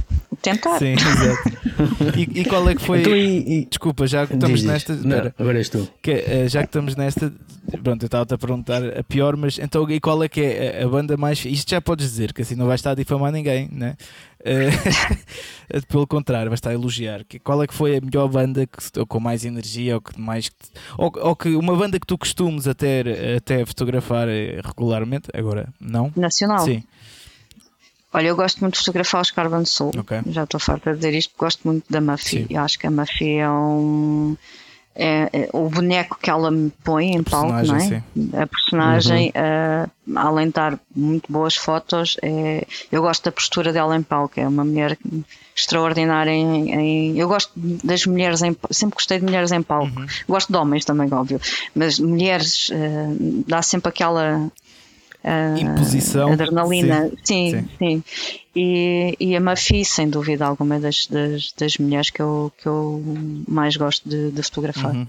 Tentar. Sim, exato. E, e, qual é que foi. Então, e, e... Desculpa, já que estamos diz, nesta. Não, agora és tu. Que, uh, já que estamos nesta. Pronto, eu estava-te a perguntar a pior, mas então e qual é que é a, banda mais. Isto já podes dizer, que assim não vai estar a difamar ninguém, né? Uh, *laughs* pelo contrário, vai estar a elogiar. Qual é que foi a melhor banda que, com mais energia ou que mais. Ou, ou que uma banda que tu costumes até, até fotografar eh, regularmente, agora não? Nacional. Sim. Olha, eu gosto muito de fotografar os Carbon Soul. Okay. Já estou farta de dizer isto, gosto muito da Muffy. Eu acho que a Muffy é um. É, é, o boneco que ela me põe em palco, não é? Sim. A personagem, uhum. uh, além de dar muito boas fotos, é, eu gosto da postura dela em palco. É uma mulher extraordinária. Em, em, eu gosto das mulheres, em, sempre gostei de mulheres em palco. Uhum. Gosto de homens também, óbvio, mas mulheres uh, dá sempre aquela Imposição. Adrenalina, sim, sim. sim. E, e a Mafi, sem dúvida alguma, é das, das, das mulheres que eu, que eu mais gosto de, de fotografar. Uhum.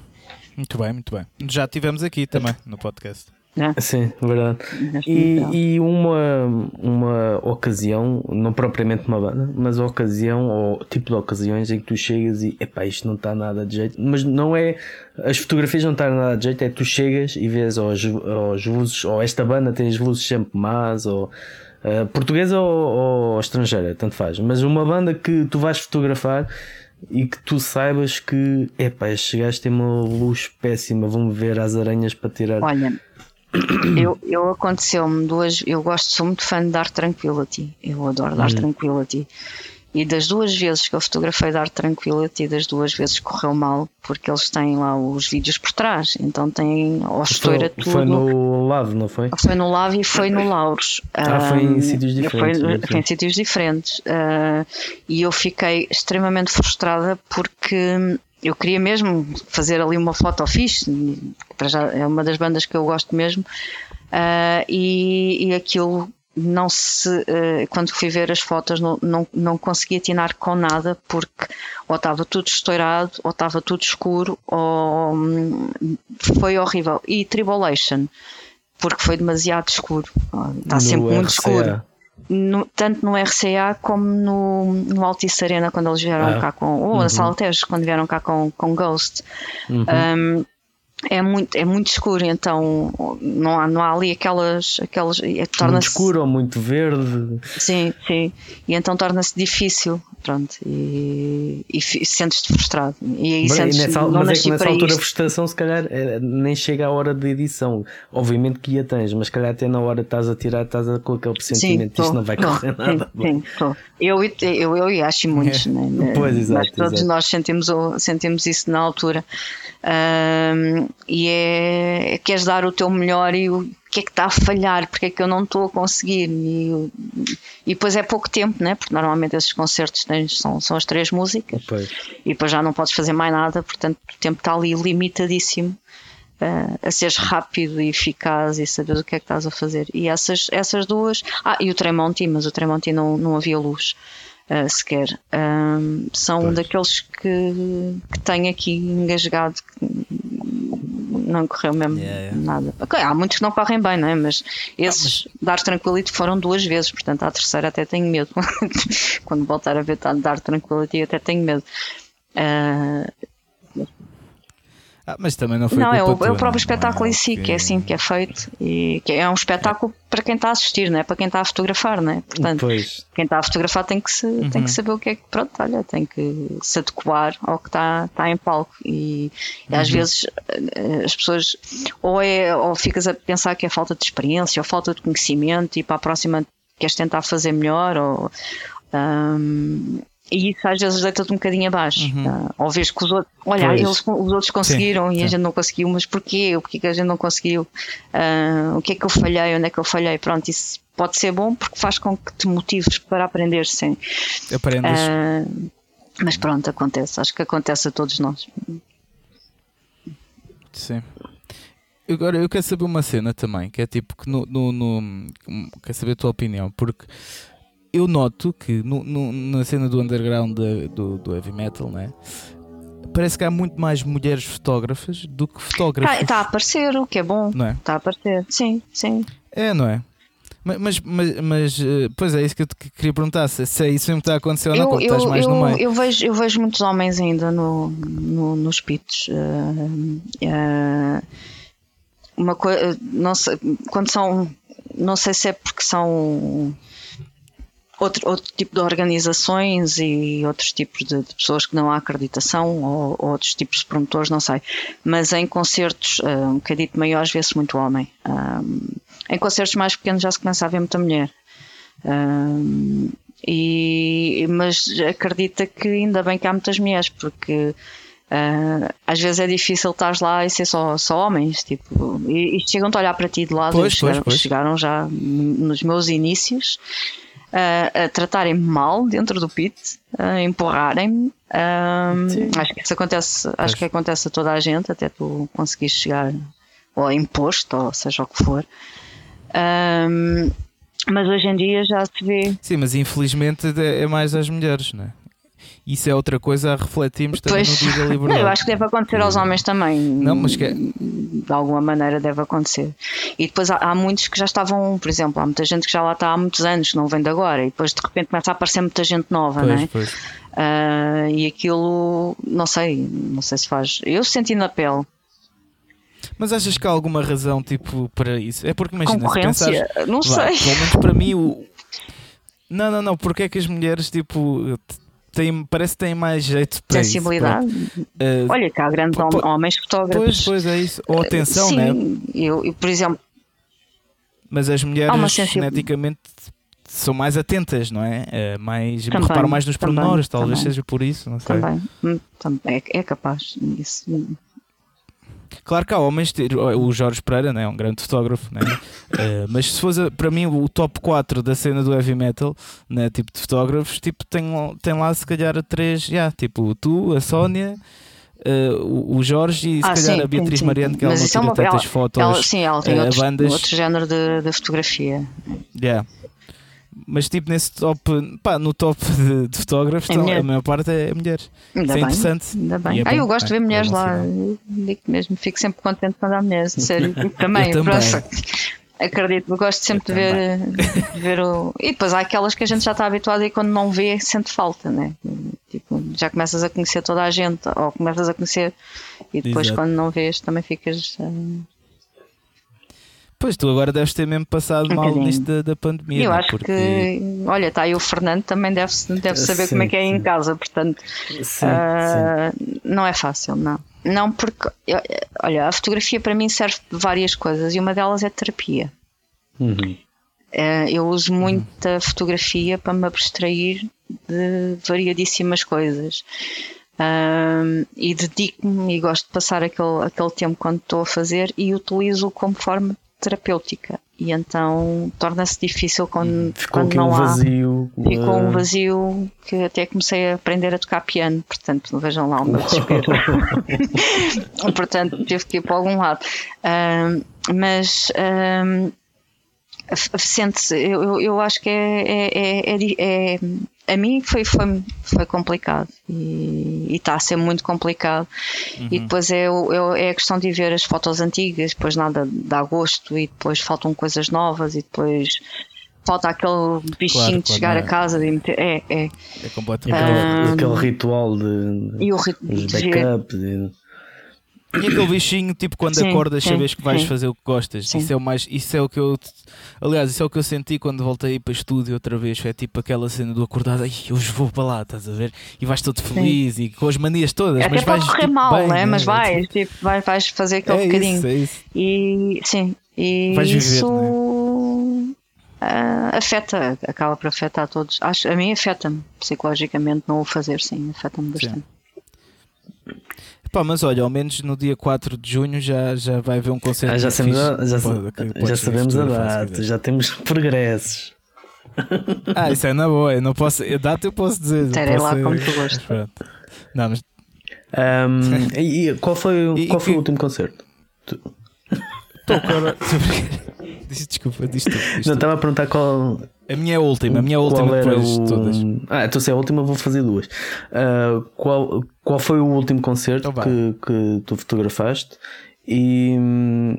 Muito bem, muito bem. Já tivemos aqui também no podcast. É? Sim, verdade. E, e, uma, uma ocasião, não propriamente uma banda, mas a ocasião ou tipo de ocasiões em que tu chegas e epá, isto não está nada de jeito, mas não é as fotografias não estão nada de jeito, é tu chegas e vês aos, aos luzes, ou esta banda tem as luzes sempre más, ou Uh, portuguesa ou, ou, estrangeira, tanto faz. Mas uma banda que tu vais fotografar e que tu saibas que, epá, estes gajos têm uma luz péssima, vão ver as aranhas para tirar. Olha, *coughs* eu, eu aconteceu-me duas. Eu gosto, sou muito fã de Dark Tranquility. Eu adoro Dark hum. Tranquility. E das duas vezes que eu fotografei Dark Tranquility, das duas vezes correu mal, porque eles têm lá os vídeos por trás, então têm ou estoura tudo. Foi no Lave, não foi? Foi no Lave e foi no Lauros. Ah, foi em sítios diferentes. Foi, foi em sítios diferentes. Uh, e eu fiquei extremamente frustrada porque eu queria mesmo fazer ali uma foto fixe, é uma das bandas que eu gosto mesmo, uh, e, e aquilo não se uh, quando fui ver as fotos não, não, não consegui atinar com nada porque ou estava tudo estourado ou estava tudo escuro ou um, foi horrível. E Tribulation porque foi demasiado escuro. Está no sempre muito escuro no, tanto no RCA como no, no Altice Arena quando eles vieram ah. cá com ou uhum. na Sala Tejo quando vieram cá com, com Ghost uhum. um, é muito, é muito escuro, então não há, não há ali aquelas. aquelas é, muito escuro ou muito verde. Sim, sim. E então torna-se difícil, pronto, e, e, e sentes-te frustrado. E aí sentes e nessa, mas é que nessa altura isto. a frustração, se calhar, é, nem chega à hora de edição. Obviamente que ia tens, mas se calhar até na hora estás a tirar, estás a, com aquele pressentimento sim, isto não vai correr não, nada. Sim, sim eu, eu, eu, eu acho muitos, é. né? Pois, exato. Mas todos exato. nós sentimos, sentimos isso na altura. Um, e é, é queres dar o teu melhor e o que é que está a falhar, porque é que eu não estou a conseguir e, e depois é pouco tempo, né? porque normalmente esses concertos tens, são, são as três músicas pois. e depois já não podes fazer mais nada, portanto o tempo está ali limitadíssimo uh, a seres rápido e eficaz e saber o que é que estás a fazer e essas, essas duas, ah e o Tremonti, mas o Tremonti não, não havia luz uh, sequer. Um, são pois. daqueles que, que tenho aqui engasgado. Não correu mesmo yeah, yeah. nada. Okay, há muitos que não correm bem, não é? Mas esses ah, mas... Dar Tranquility foram duas vezes, portanto, à terceira até tenho medo. *laughs* Quando voltar a ver Dar Tranquility, até tenho medo. Uh, ah, mas também não foi Não, é o, tua, é o próprio espetáculo em si, que é assim que é feito e que é um espetáculo é. para quem está a assistir, não é para quem está a fotografar, não é? Portanto, pois. quem está a fotografar tem que, se, uhum. tem que uhum. saber o que é que, pronto, olha, tem que se adequar ao que está, está em palco e, e às uhum. vezes eh, as pessoas ou, é, ou ficas a pensar que é falta de experiência ou falta de conhecimento e para a próxima queres tentar fazer melhor ou, um, e isso às vezes deita-te um bocadinho abaixo. Uhum. Tá? Ou vês que os outros, olha, eles, os outros conseguiram sim, e sim. a gente não conseguiu, mas porquê? Porquê que a gente não conseguiu? Uh, o que é que eu falhei? Onde é que eu falhei? Pronto, isso pode ser bom porque faz com que te motives para aprender, sim. Aprendes. Uh, mas pronto, acontece. Acho que acontece a todos nós. Sim. Agora eu quero saber uma cena também, que é tipo que no, no, no quero saber a tua opinião, porque eu noto que no, no, na cena do underground de, do, do heavy metal, né? Parece que há muito mais mulheres fotógrafas do que fotógrafos. Está, a aparecer, o que é bom. Não é? Está a aparecer, sim, sim. É, não é? Mas, mas, mas, eh, pois é, isso que eu te queria perguntar: se, se é isso mesmo que está a acontecer ou não, quando estás mais eu, no meio. Eu vejo, eu vejo muitos homens ainda no, no, nos pits. Uh, uh, uma coisa, não sei, quando são, não sei se é porque são outro, outro tipo de organizações e outros tipos de, de pessoas que não há acreditação ou, ou, outros tipos de promotores, não sei. Mas em concertos uh, um bocadito maiores vê-se muito homem. Um, em concertos mais pequenos já se começa a ver muita mulher. Um, e, mas acredita que ainda bem que há muitas mulheres, porque Uh, às vezes é difícil estar lá e ser só, só homens, tipo, e, e chegam-te a olhar para ti de lado, pois, chegaram, pois, pois. chegaram já nos meus inícios a, a tratarem-me mal dentro do pit, a empurrarem-me. Um, acho que isso acontece, acho que acontece a toda a gente, até tu conseguires chegar ou imposto, ou seja o que for. Um, mas hoje em dia já se vê. Sim, mas infelizmente é mais as mulheres, não é? Isso é outra coisa a refletirmos também pois, no dia da *laughs* liberdade. Não, eu acho que deve acontecer aos homens também. Não, mas que... É- de alguma maneira deve acontecer. E depois há, há, muitos que já estavam, por exemplo, há muita gente que já lá está há muitos anos, não vem de agora, e depois de repente começa a aparecer muita gente nova, pois, não é? Pois. Uh, e aquilo, não sei, não sei se faz. Eu senti na pele. Mas achas que há alguma razão tipo para isso? É porque imagina, Concorrência? Pensares, não sei. Pelo menos para mim o, Não, não, não. Porque é que as mulheres, tipo, têm, parece que têm mais jeito para Sensibilidade. Isso, uh, Olha, cá há grandes homens fotógrafos. Pois, pois é isso. Ou atenção, Sim, né? Eu, eu, por exemplo. Mas as mulheres geneticamente são mais atentas, não é? é mais, também, reparam mais nos pormenores, talvez também. seja por isso, não sei. Também, hum, também. É, é capaz. Isso. Claro que há homens, o Jorge Pereira né, é um grande fotógrafo, né? uh, mas se fosse para mim o top 4 da cena do heavy metal, né, tipo de fotógrafos, tipo, tem, tem lá se calhar três, yeah, tipo tu, a Sónia. Uh, o Jorge e se ah, calhar sim, a Beatriz sim, Mariano, que ela não tira é uma, tantas ela, fotos. Ela, sim, ela tem uh, outros, bandas. outro género de, de fotografia. Yeah. Mas tipo nesse top, pá, no top *laughs* de, de fotógrafos, é então, a maior parte é mulheres. Ainda Isso bem, é interessante. Ainda bem. É ah, eu gosto de ver é mulheres lá, digo mesmo, fico sempre contente quando há mulheres, sério. *laughs* também, também. acredito, gosto sempre de ver, de ver o. E depois há aquelas que a gente já está habituado e quando não vê sente falta, né? Tipo, já começas a conhecer toda a gente, ou começas a conhecer e depois Exato. quando não vês também ficas. Uh, Pois, tu agora deves ter mesmo passado um mal nisto da, da, pandemia. Eu? É? acho Porque... que, olha, está aí o Fernando também deve, deve saber sim, como é que é sim. em casa, portanto, sim, uh, não é fácil, não. Não, porque, olha, a fotografia para mim serve de várias coisas e uma delas é terapia. Uhum. Uh, eu uso muita uhum. fotografia para me abstrair de variadíssimas coisas. Uh, e dedico-me e gosto de passar aquele, aquele tempo quando estou a fazer e utilizo como forma terapêutica e então torna-se difícil quando, uhum. Ficou quando não um vazio, há. Ficou um vazio que até comecei a aprender a tocar piano, portanto, vejam lá o meu desespero. *laughs* portanto, tive que ir para algum lado. Mas sente-se, eu, eu acho que é, é, é, é, a mim foi, foi, foi complicado e está a ser muito complicado. Uhum. E depois é, é, é, a questão de ver as fotos antigas, depois nada dá gosto e depois faltam coisas novas e depois falta aquele bichinho claro, de chegar a casa e meter. É, é. É completamente. Um, aquele ritual de, e o rit de backup. De... E aquele bichinho, tipo, quando sim, acordas, sim, sabes que vais sim. fazer o que gostas. Isso é, o mais, isso é o que eu. Aliás, isso é o que eu senti quando voltei para estúdio outra vez. Foi tipo aquela cena do acordar, ai, hoje vou para lá, estás a ver? E vais todo feliz e com as manias todas. Até mas vais, correr tipo, mal, bem, né? mas vais, tipo, vais, vais fazer aquele é bocadinho. Isso, é isso. E sim, e vais isso. Viver, uh, afeta, acaba por afetar a todos. Acho, a mim afeta-me psicologicamente não o fazer, sim, afeta-me bastante. Pá, mas olha, ao menos no dia 4 de junho já, já vai haver um concerto. Ah, já, sabemos, a, já, pode, já sabemos a data, já temos *laughs* progressos. Ah, isso é na boa, eu não posso, a data eu posso dizer. Terei lá como tu gostas. Não, mas... Um, *laughs* e qual foi, e, qual foi e, o último concerto? Estou agora. *laughs* Desculpa, diz tu. Não, estava a perguntar qual. A minha é a última, a minha é a última depois o... de todas. Ah, então se é a última, vou fazer duas. Uh, qual, qual foi o último concerto então que, que tu fotografaste? E hum,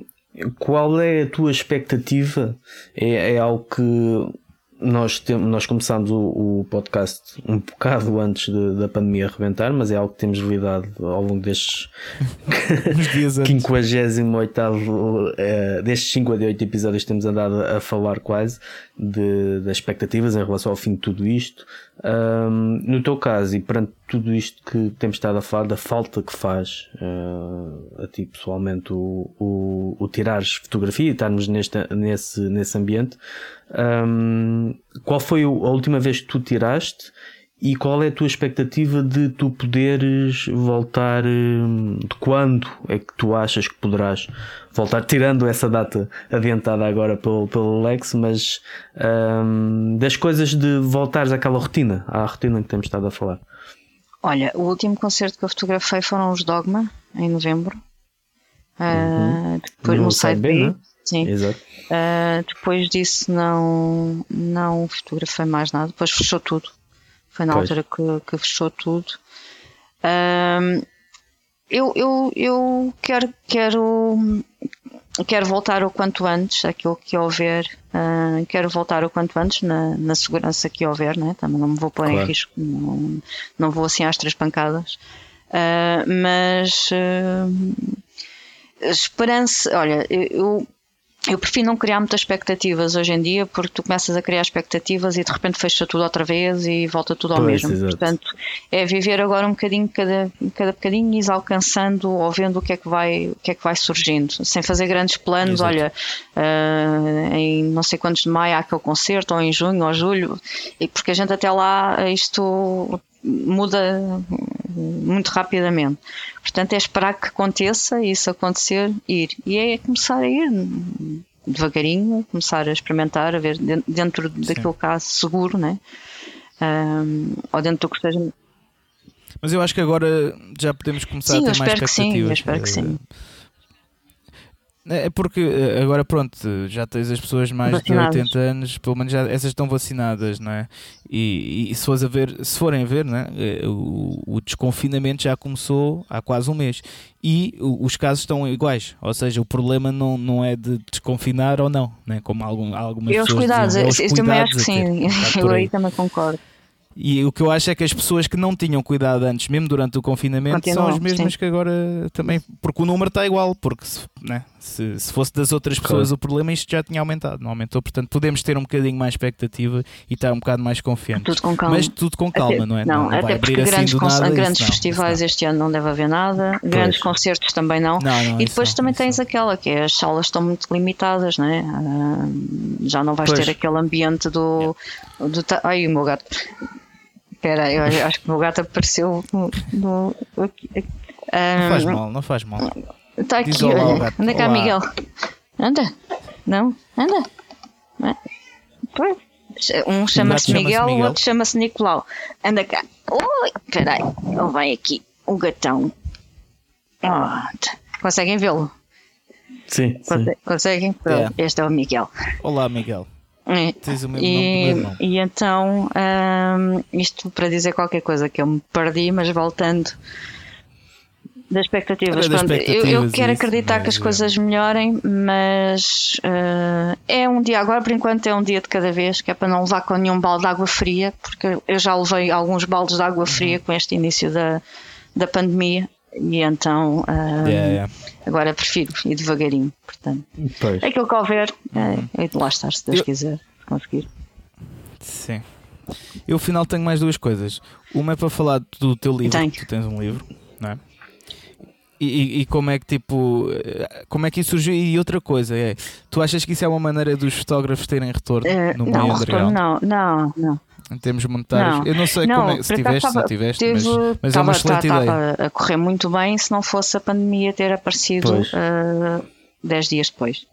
qual é a tua expectativa? É, é algo que nós, temos, nós começámos o, o, podcast um bocado *laughs* antes de, da pandemia arrebentar, mas é algo que temos lidado ao longo destes *laughs* 58 é, destes 58 episódios temos andado a falar quase de, das expectativas em relação ao fim de tudo isto. Um, no teu caso, e perante tudo isto que temos estado a falar, da falta que faz uh, a ti pessoalmente o, o, o tirares fotografia e estarmos neste, nesse, nesse ambiente, um, qual foi a última vez que tu tiraste e qual é a tua expectativa de tu poderes voltar? Hum, de quando é que tu achas que poderás voltar? Tirando essa data adiantada agora pelo, pelo Lex, mas um, das coisas de voltares àquela rotina, à rotina que temos estado a falar. Olha, o último concerto que eu fotografei foram os Dogma, em novembro. Uh, depois no, no Side B, B. Né? Sim. Exato. Uh, depois disso não, não fotografei mais nada, depois fechou tudo. Foi na pois. altura que, que, fechou tudo. Um, eu, eu, eu quero, quero, quero voltar o quanto antes, aquilo que houver. Uh, quero voltar o quanto antes na, na segurança que houver, né? também não me vou pôr claro. em risco, não, não vou assim às três pancadas. Uh, mas uh, esperança, olha, eu eu prefiro não criar muitas expectativas hoje em dia, porque tu começas a criar expectativas e de repente fecha tudo outra vez e volta tudo ao pois, mesmo. Exato. Portanto, é viver agora um bocadinho cada, cada bocadinho e ir alcançando ou vendo o que é que vai, o que é que vai surgindo, sem fazer grandes planos. Exato. Olha, uh, em não sei quantos de maio há aquele concerto, ou em junho ou julho, e porque a gente até lá isto muda muito rapidamente. Portanto, é esperar que aconteça, isso acontecer, ir. E é começar a ir devagarinho, começar a experimentar, a ver dentro daquilo que há seguro, né? Um, ou dentro do que esteja. Mas eu acho que agora já podemos começar sim, a ter mais expectativas. Sim, eu espero que sim. É, é porque eh, agora pronto, já tens as pessoas mais vacinadas. de 80 anos, pelo menos já, essas estão vacinadas, não é? E, e se, fores a ver, se forem a ver, não é? Eh, o, o, desconfinamento já começou há quase um mês e os casos estão iguais, ou seja, o problema não, não é de desconfinar ou não, né? como algum, algumas eu pessoas cuidados, dizem. É eu, eu também acho que sim, *laughs* eu aí também concordo. E o que eu acho é que as pessoas que não tinham cuidado antes, mesmo durante o confinamento, Continuam, são as mesmas sim. que agora também. Porque o número está igual. Porque se, né, se, se fosse das outras pessoas claro. o problema, isto já tinha aumentado. Não aumentou. Portanto, podemos ter um bocadinho mais expectativa e estar um bocado mais confiantes. Tudo com calma. Mas tudo com calma, até, não é? Não, não até porque assim grandes, nada, grandes não, festivais não. este ano não deve haver nada. Pois. Grandes concertos também não. não e depois também tens aquela que é, as salas estão muito limitadas, não é? Uh, já não vais pois. ter aquele ambiente do. do ai, o meu gato Espera, eu acho que o gato apareceu no. no aqui, um, não faz mal, não faz mal. Está aqui, Diz olá, olha. Anda cá, olá. Miguel. Anda. Não? Anda. Um chama-se Miguel, o outro chama-se Nicolau. Anda cá. Oi, peraí. Ele vem aqui. O gatão. Conseguem vê-lo? Sim, sim. Conseguem? É. Este é o Miguel. Olá, Miguel. É. Tens o mesmo e, nome e então, um, isto para dizer qualquer coisa que eu me perdi, mas voltando das expectativas. Das expectativas eu, eu, quero isso, acreditar que as é. coisas melhorem, mas uh, é um dia, agora por enquanto é um dia de cada vez, que é para não levar com nenhum balde de água fria, porque eu já levei alguns baldes de água fria uhum. com este início da, da pandemia e então uh, yeah, yeah. agora prefiro ir devagarinho. Portanto, pois. aquilo que houver é, é de lá estar, se Deus Eu... quiser conseguir. Sim. Eu, afinal, tenho mais duas coisas. Uma é para falar do teu livro. Tenho. Tu tens um livro, não é? E, e, como é que tipo como é que isso surgiu e outra coisa é tu achas que isso é uma maneira dos fotógrafos terem retorno uh, no não, meio retorno, não não não em termos monetários. Não, eu não sei não, é, se tiveste, se não tiveste, teve, mas, mas tava, é uma excelente tava, ideia. Estava a correr muito bem se não fosse a pandemia ter aparecido uh, 10 dias depois.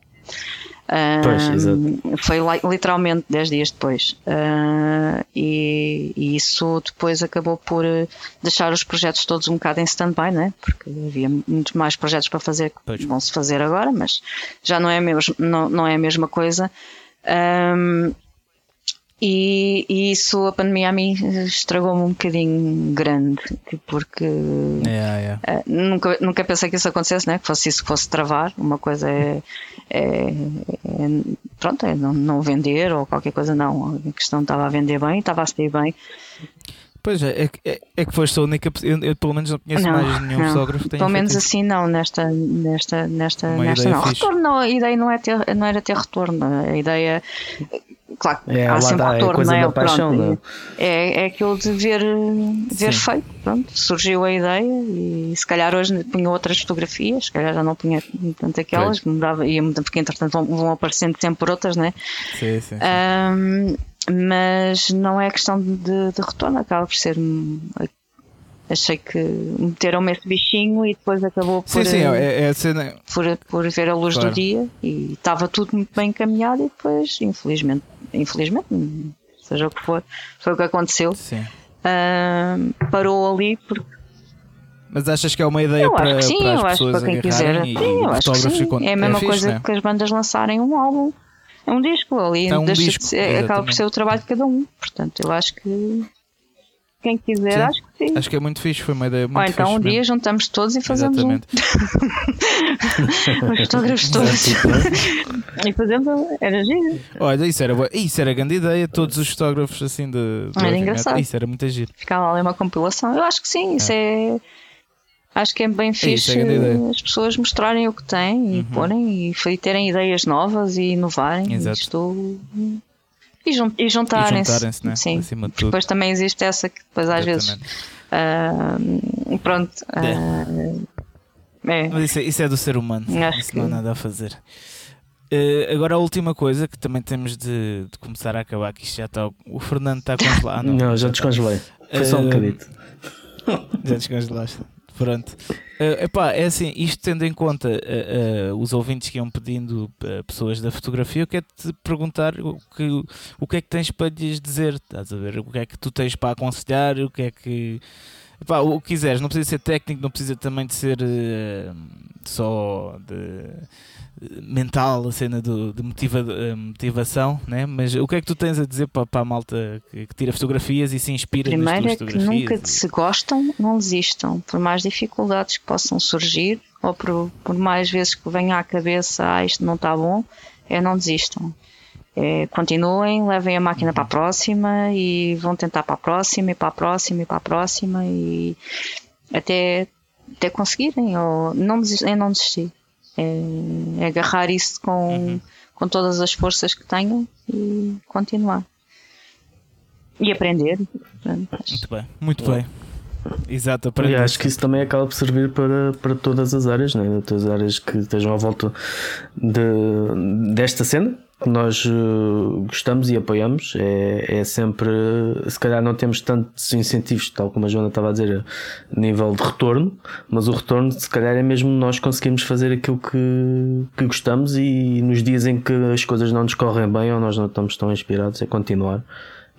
Uh, pois, foi literalmente 10 dias depois. Uh, e, e, isso depois acabou por deixar os projetos todos um bocado em stand-by, né? porque havia muitos mais projetos para fazer que vão se fazer agora, mas já não é, mesmo, não, não é a mesma coisa. Um, e, e, isso, a pandemia a mim estragou-me um bocadinho grande, porque yeah, yeah. Uh, nunca, nunca pensei que isso acontecesse, né? que fosse isso que fosse travar. Uma coisa é, é, é pronto, é não, não, vender ou qualquer coisa, não. A questão estava a vender bem, estava a sair bem. Pois é, é, é, é que foste a única. Eu, eu, pelo menos não conheço não, mais nenhum fotógrafo que tenha Pelo menos assim, não, nesta, nesta, nesta, nesta não. Retorno, a ideia não, é ter, não era ter retorno, a ideia claro, é, há sempre dá, retorno, é coisa não é? Da paixão, pronto, não? É? é, é aquilo de ver, ver feito, pronto, surgiu a ideia e se calhar hoje punha outras fotografias, se calhar já não punha tanto aquelas, mudava, ia, porque entretanto vão, vão aparecendo sempre outras, né? Sim, sim. sim. Um, mas não é questão de, de retorno, acaba por ser achei que meteram-me esse bichinho e depois acabou por, sim, sim, é, é cena... por, por ver a luz claro. do dia e estava tudo muito bem encaminhado e depois, infelizmente, infelizmente, seja o que for, foi o que aconteceu. Uh, parou ali porque. Mas achas que é uma ideia eu para, acho que sim, para as eu acho para quem quiser. Sim, eu acho que sim. É a mesma é coisa né? que as bandas lançarem um álbum. É um disco ali, é um disco, de acaba por ser o trabalho de cada um. Portanto, eu acho que quem quiser, sim. acho que sim. Acho que é muito fixe, foi uma ideia muito Ou então um dia juntamos todos e fazemos Exatamente. um. *laughs* Os fotógrafos *laughs* todos. e fazemos. Era giro. Olha, isso era, isso era grande ideia, todos os fotógrafos assim de. de era engraçado. Isso era muito giro. Ficava ali uma compilação. Eu acho que sim, isso é. é Acho que é bem é fixe é as pessoas mostrarem o que têm e uhum. porem e, terem ideias novas e inovarem. Exato. Isto, e, jun, e juntarem-se. juntarem né? Sim. Depois também existe essa que depois às Exatamente. vezes. Uh, pronto. Uh, é. Mas isso é, isso é, do ser humano. Acho isso que... não há nada a fazer. Uh, agora a última coisa que também temos de, de, começar a acabar, que já está. O Fernando está congelado. Não, não já descongelei. Foi só um bocadito. Já descongelaste. Pronto. Uh, epá, é assim, isto tendo em conta uh, uh, os ouvintes que iam pedindo pessoas da fotografia, eu quero-te perguntar o que, o que é que tens para lhes dizer, estás a ver? O que é que tu tens para aconselhar, o que é que. Epá, o que quiseres, não precisa ser técnico, não precisa também de ser só de mental, a cena do, de motiva, motivação, né? mas o que é que tu tens a dizer para, para a malta que, que tira fotografias e se inspira Primeiro nas é que nunca se gostam, não desistam, por mais dificuldades que possam surgir ou por, por mais vezes que venha à cabeça, ah, isto não está bom, é não desistam. É, continuem, levem a máquina para a próxima e vão tentar para a próxima e para a próxima e para a próxima e até, até conseguirem ou não desistir, é não desistir é, é agarrar isso com, uhum. com todas as forças que tenho e continuar. E aprender. Muito bem, muito bem. Exato, e acho que isso também acaba por servir para, para todas as áreas, né? todas as áreas que estejam à volta de, desta cena, nós uh, gostamos e apoiamos. É, é sempre, se calhar não temos tantos incentivos, tal como a Joana estava a dizer, a nível de retorno, mas o retorno, se calhar, é mesmo nós conseguimos fazer aquilo que, que gostamos e nos dias em que as coisas não nos correm bem ou nós não estamos tão inspirados, é continuar.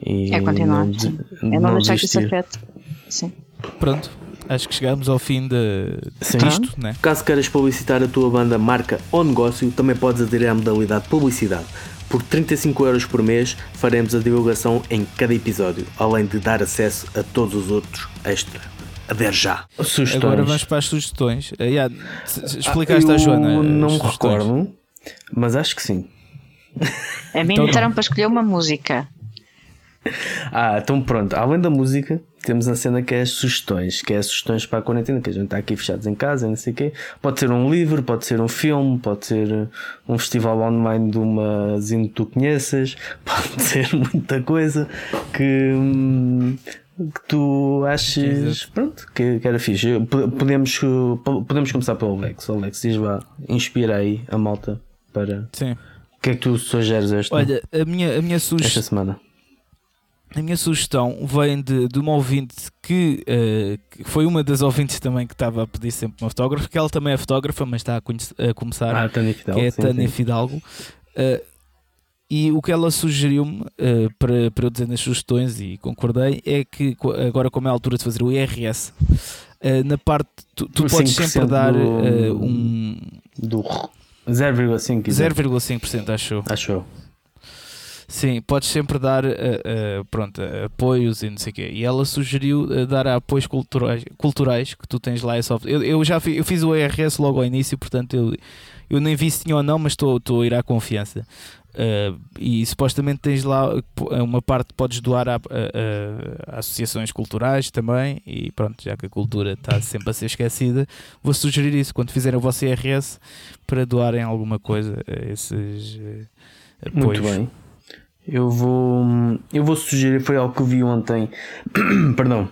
E é continuar, não, sim. É não, não deixar que isso afete. Sim. Pronto, acho que chegamos ao fim de, disto, né? Caso queiras publicitar a tua banda, marca ou negócio, também podes aderir à modalidade publicidade. Por 35 euros por mês faremos a divulgação em cada episódio, além de dar acesso a todos os outros extra. Adere já. Sugestões. Agora vamos para as sugestões. Uh, yeah, explicaste ah, à Joana. Não me recordo, mas acho que sim. A mim então, disseram para escolher uma música. Ah, então pronto. Além da música, temos a cena que é as sugestões, que é as sugestões para a quarentena, que a gente está aqui fechados em casa, não sei o quê. Pode ser um livro, pode ser um filme, pode ser um festival online de uma zine que tu conheças, *laughs* pode ser muita coisa que, hum, que tu aches pronto, que, que era fixe. Podemos, podemos começar pelo Alex. Alex diz vá, inspira aí a malta para. Sim. O que é que tu sugeres esta, Olha, a minha, a minha sugestão. Esta semana a minha sugestão vem de, de uma ouvinte que, uh, que, foi uma das ouvintes também que estava a pedir sempre uma fotógrafa, que ela também é fotógrafa, mas está a, conhecer, a começar, ah, Tânia Fidalgo, que é a Tânia Fidalgo. Uh, e o que ela sugeriu-me uh, para, para eu dizer nas sugestões, e concordei, é que agora, como é a altura de fazer o IRS, na parte tu, tu podes sempre dar do, um. Do 0,5%. 0,5% achou. Achou. Sim, podes sempre dar uh, uh, pronto, apoios e não sei o quê. E ela sugeriu uh, dar apoios culturais, culturais que tu tens lá. É só... eu, eu já fiz, eu fiz o ERS logo ao início, portanto eu, eu nem vi se tinha ou não, mas estou a ir à confiança. e supostamente tens lá uma parte que podes doar a, a, a, associações culturais também. E pronto, já que a cultura está sempre a ser esquecida, vou sugerir isso quando fizerem o vosso IRS para doarem alguma coisa a esses apoios. Muito bem. Eu vou, eu vou sugerir, foi algo que vi ontem, *clears throat* perdão,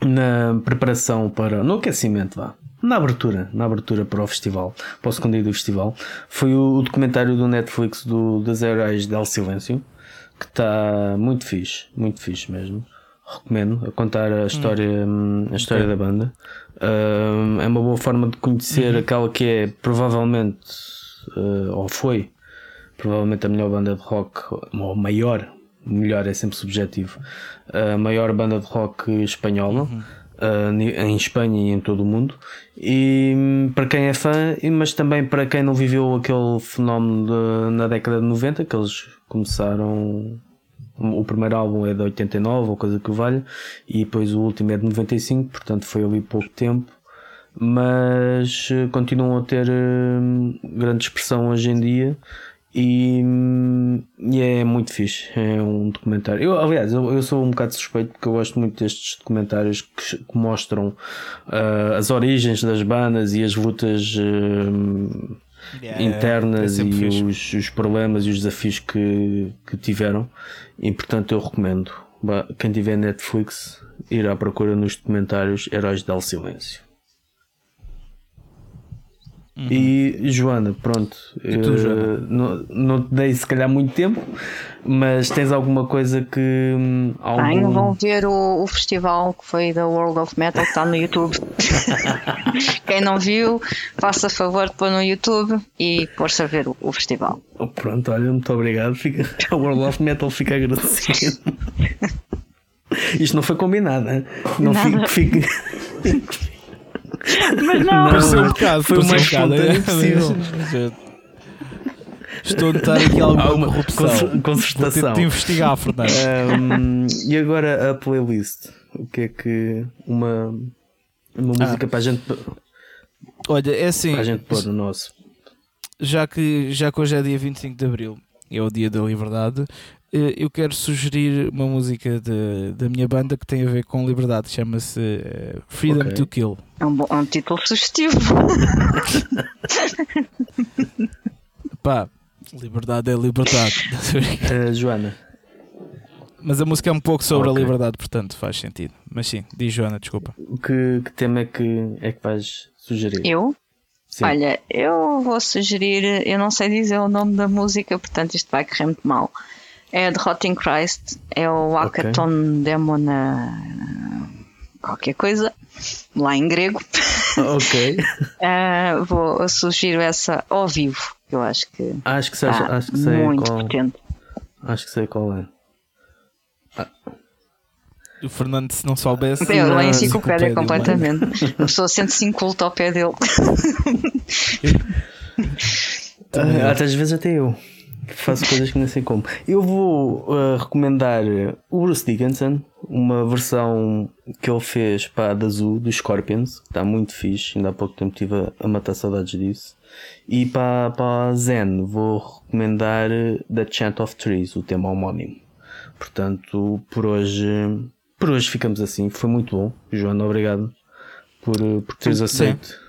na preparação para, no aquecimento, vá, na abertura, na abertura para o festival, para o segundo dia do festival, foi o, o documentário do Netflix do, das Heróis del Silêncio, que está muito fixe, muito fixe mesmo. Recomendo a contar a história, hum. a história okay. da banda. Uh, é uma boa forma de conhecer uhum. aquela que é provavelmente, uh, ou foi, provavelmente a melhor banda de rock, ou maior, melhor é sempre subjetivo, a maior banda de rock espanhola. Uhum. Uh, em Espanha e em todo o mundo e hum, para quem é fã mas também para quem não viveu aquele fenómeno de, na década de 90 que eles começaram o primeiro álbum é de 89 ou coisa que vale e depois o último é de 95 portanto foi ali pouco tempo mas continuam a ter hum, grande expressão hoje em dia E, e, é muito fixe. É um documentário. Eu, aliás, eu, eu, sou um bocado suspeito porque eu gosto muito destes documentários que, que mostram uh, as origens das bandas e as lutas uh, yeah, internas é e os, os, problemas e os desafios que, que tiveram. E portanto eu recomendo. Quem tiver Netflix, ir à procura nos documentários Heróis del Silêncio. Uhum. E Joana, pronto, e tu, Joana? não, não te dei se calhar muito tempo, mas tens alguma coisa que. Hum, algum... Tenho, vão ver o, o, festival que foi da World of Metal que está no YouTube. *laughs* Quem não viu, faça favor de pôr no YouTube e pôr-se a ver o, o, festival. Oh, pronto, olha, muito obrigado. Fica, *laughs* a World of Metal fica agradecido. *laughs* Isto não foi combinado, hein? não fique. fique... Mas não. Pareceu um bocado, foi espontâneo possível. *laughs* Estou a notar aqui alguma corrupção. Concertação. Vou investigar, Fernando. Um, e agora a playlist. O que é que. Uma, uma música ah. para a gente. Olha, é assim. Para a gente pôr no nosso. Já que, já que hoje é dia 25 de Abril, é o dia da liberdade, eu quero sugerir uma música de, da minha banda que tem a ver com liberdade, chama-se eh, Freedom okay. to Kill. É um, bom, é um título sugestivo. *laughs* Pá, liberdade é liberdade. uh, *laughs* Joana. Mas a música é um pouco sobre okay. a liberdade, portanto faz sentido. Mas sim, diz Joana, desculpa. Que, que tema é que, é que vais sugerir? Eu? Sim. Olha, eu vou sugerir, eu não sei dizer o nome da música, portanto isto vai correr muito mal. É The Rotting Christ, é o Hackathon okay. Demona qualquer coisa, lá em grego. *laughs* Ok. uh, *laughs* vou sugerir essa ao vivo, eu acho que. Acho que, seja, acho que sei muito qual. potente. Acho que sei qual é. Ah. O Fernando, se não soubesse. Eu leio a enciclopédia completamente. *laughs* A pessoa sente-se inculta ao pé dele. uh, às vezes até eu faço coisas que não sei como. Eu vou uh, recomendar o Bruce Dickinson, uma versão que ele fez para a da Zoo dos Scorpions, que está muito fixe, ainda há pouco tempo estive a, a matar saudades disso. E para, para a Zen vou recomendar The Chant of Trees, o tema homónimo. Portanto, por hoje, por hoje ficamos assim. Foi muito bom, Joana, obrigado por, por teres aceito.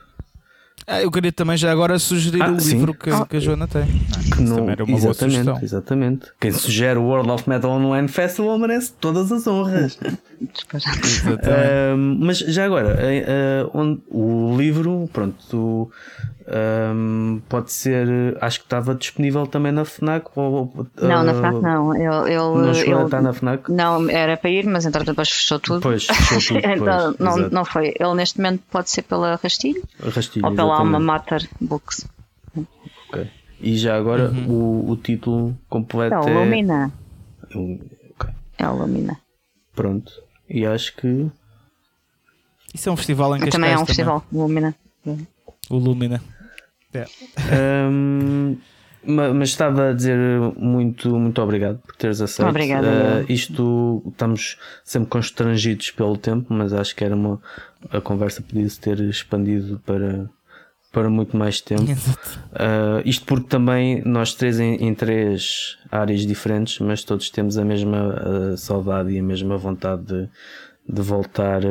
Ah, eu queria também já agora sugerir ah, o sim. livro que, ah, que, a Joana tem. Que não, era uma exatamente, boa exatamente. Quem sugere o World of Metal Online Festival merece todas as honras. *laughs* uh, mas já agora, uh, onde, o livro, pronto, um, pode ser, acho que estava disponível também na FNAC. Ou, uh, não, na FNAC não. Ele, ele, não chegou ele, a estar na FNAC? Não, era para ir, mas entretanto depois fechou tudo. Pois, fechou tudo. *laughs* então, não, não foi. Ele neste momento pode ser pela Rastilho, Rastilho ou pela Alma Mater Books. Ok. E já agora uhum. o, o título completo é. Lumina. É, okay. é Lumina. Pronto. E acho que. Isso é um festival em que Também é um festival, o Lumina. O Lumina. Yeah. Um, mas estava a dizer muito, muito obrigado por teres aceito. Obrigada. Uh, isto estamos sempre constrangidos pelo tempo, mas acho que era uma a conversa podia-se ter expandido para, para muito mais tempo. Uh, isto porque também nós três em, em, três áreas diferentes, mas todos temos a mesma uh, saudade e a mesma vontade de, de voltar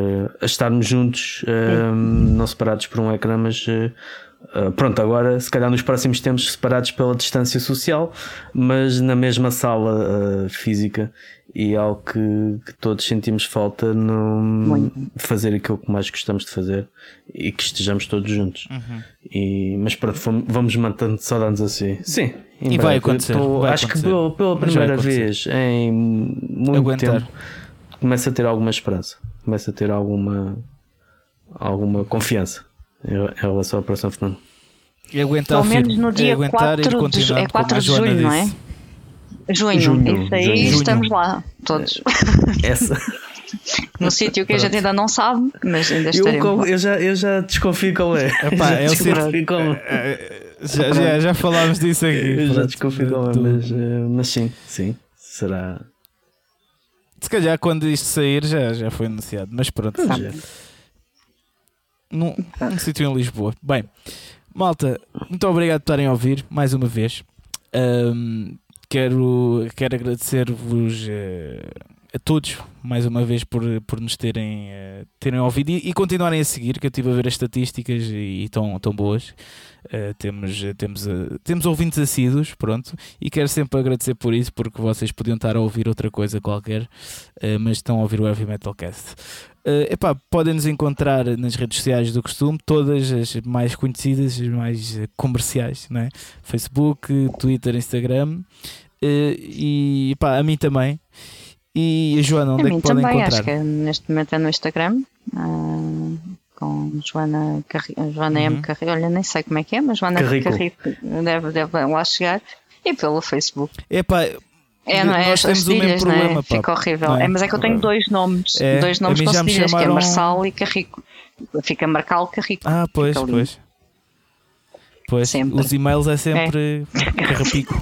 a estarmos juntos, não separados por um ecrã, mas Uh, pronto, agora se calhar nos próximos tempos separados pela distância social, mas na mesma sala uh, física e é algo que, que, todos sentimos falta no fazer aquilo que mais gostamos de fazer e que estejamos todos juntos. Uhum. E, mas pronto, vamos mantendo saudades assim. Sim, e vai acontecer. Tô, vai acho acontecer. que pela, pela primeira vez em muito Aguentar. tempo começa a ter alguma esperança, começa a ter alguma, alguma confiança em relação ao próximo Fernando. E aguentar Pelo menos no dia 4 de, é 4 de junho, não é? Junho, junho isso aí junho. estamos lá, todos. Essa. *laughs* no sítio que a gente ainda não sabe, mas ainda estaremos. Eu, eu, já, eu já desconfio qual é. Epá, é o sítio. Qual... É, é, já, já, já falámos disso aqui. Eu já desconfio qual é, mas, eh, mas sim, sim, será. Se calhar quando isto sair já, já foi anunciado, mas pronto. É. Num, num sítio em Lisboa. Bem, malta, muito obrigado por estarem a ouvir mais uma vez. Um, quero, quero agradecer-vos uh, a todos mais uma vez por, por nos terem, uh, terem ouvido e, e, continuarem a seguir, que eu estive a ver as estatísticas e estão tão boas. Uh, temos, temos, uh, temos ouvintes assíduos, pronto, e quero sempre agradecer por isso, porque vocês podiam estar a ouvir outra coisa qualquer, mas estão a ouvir o Heavy Metal Cast. Uh, epá, podem nos encontrar nas redes sociais do costume, todas as mais conhecidas, as mais comerciais, né? Facebook, Twitter, Instagram. Uh, e epá, a mim também. E a Joana, onde a é que podem encontrar? Acho que neste momento é no Instagram. Uh, com Joana, Carri Joana uhum. M. Carrico, olha, nem sei como é que é, mas Joana Carrico, Carrico deve, deve lá chegar. E pelo Facebook. Epá, é, não é? Nós temos o mesmo é? problema. É? Fica horrível. É? é? mas é que eu tenho dois nomes. É, dois nomes com cedilhas, chamaram... que é Marçal e Carrico. Fica Marcal Carrico. Ah, pois, pois. Pois, sempre. os e-mails é sempre é. carrapico. *laughs*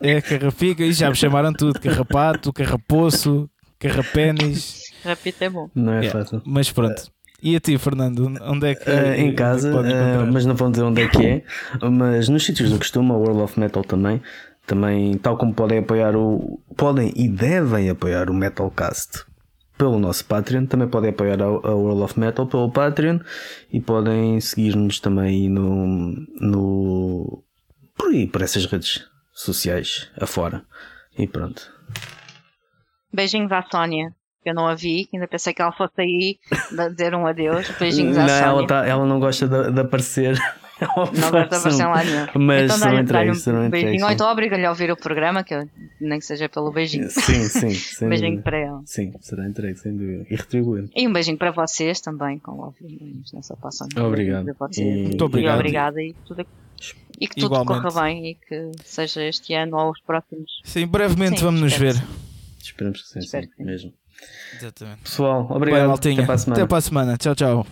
é. é carrapico e já me chamaram tudo: carrapato, carrapoço, carrapénis. Carrapito é bom. Não é yeah. fácil. Mas pronto. E a ti, Fernando, onde é que uh, Em casa, uh, mas não vão dizer onde é que é. Mas nos sítios do costume, a World of Metal também. Também, tal como podem apoiar o. Podem e devem apoiar o Metalcast pelo nosso Patreon, também podem apoiar a, a World of Metal pelo Patreon e podem seguir-nos também no, no. por aí, por essas redes sociais afora. E pronto. Beijinhos à Sónia eu não a vi, ainda pensei que ela fosse aí dizer um adeus, beijinhos à não, Sónia. Ela, tá, ela não gosta de, de aparecer. Não gosta de aparecer lá nenhum. Mas então, não entrei, se não entrei. Beijinho, ou então obriga-lhe a ouvir o programa, que eu, nem que seja pelo beijinho. Sim, sim. um *laughs* beijinho para ela. Sim, será entregue, sem dúvida. E retribuir. E um beijinho para vocês também, com ouvintes nessa passagem. Obrigado. E... Muito obrigado. E obrigada e tudo e que tudo Igualmente. corra bem e que seja este ano ou os próximos. Sim, brevemente sim, vamos nos ver. Esperamos que sim, sim, que sim. mesmo. Exatamente. Pessoal, obrigado. Bem, Até para a semana. Até para a semana. Tchau, tchau.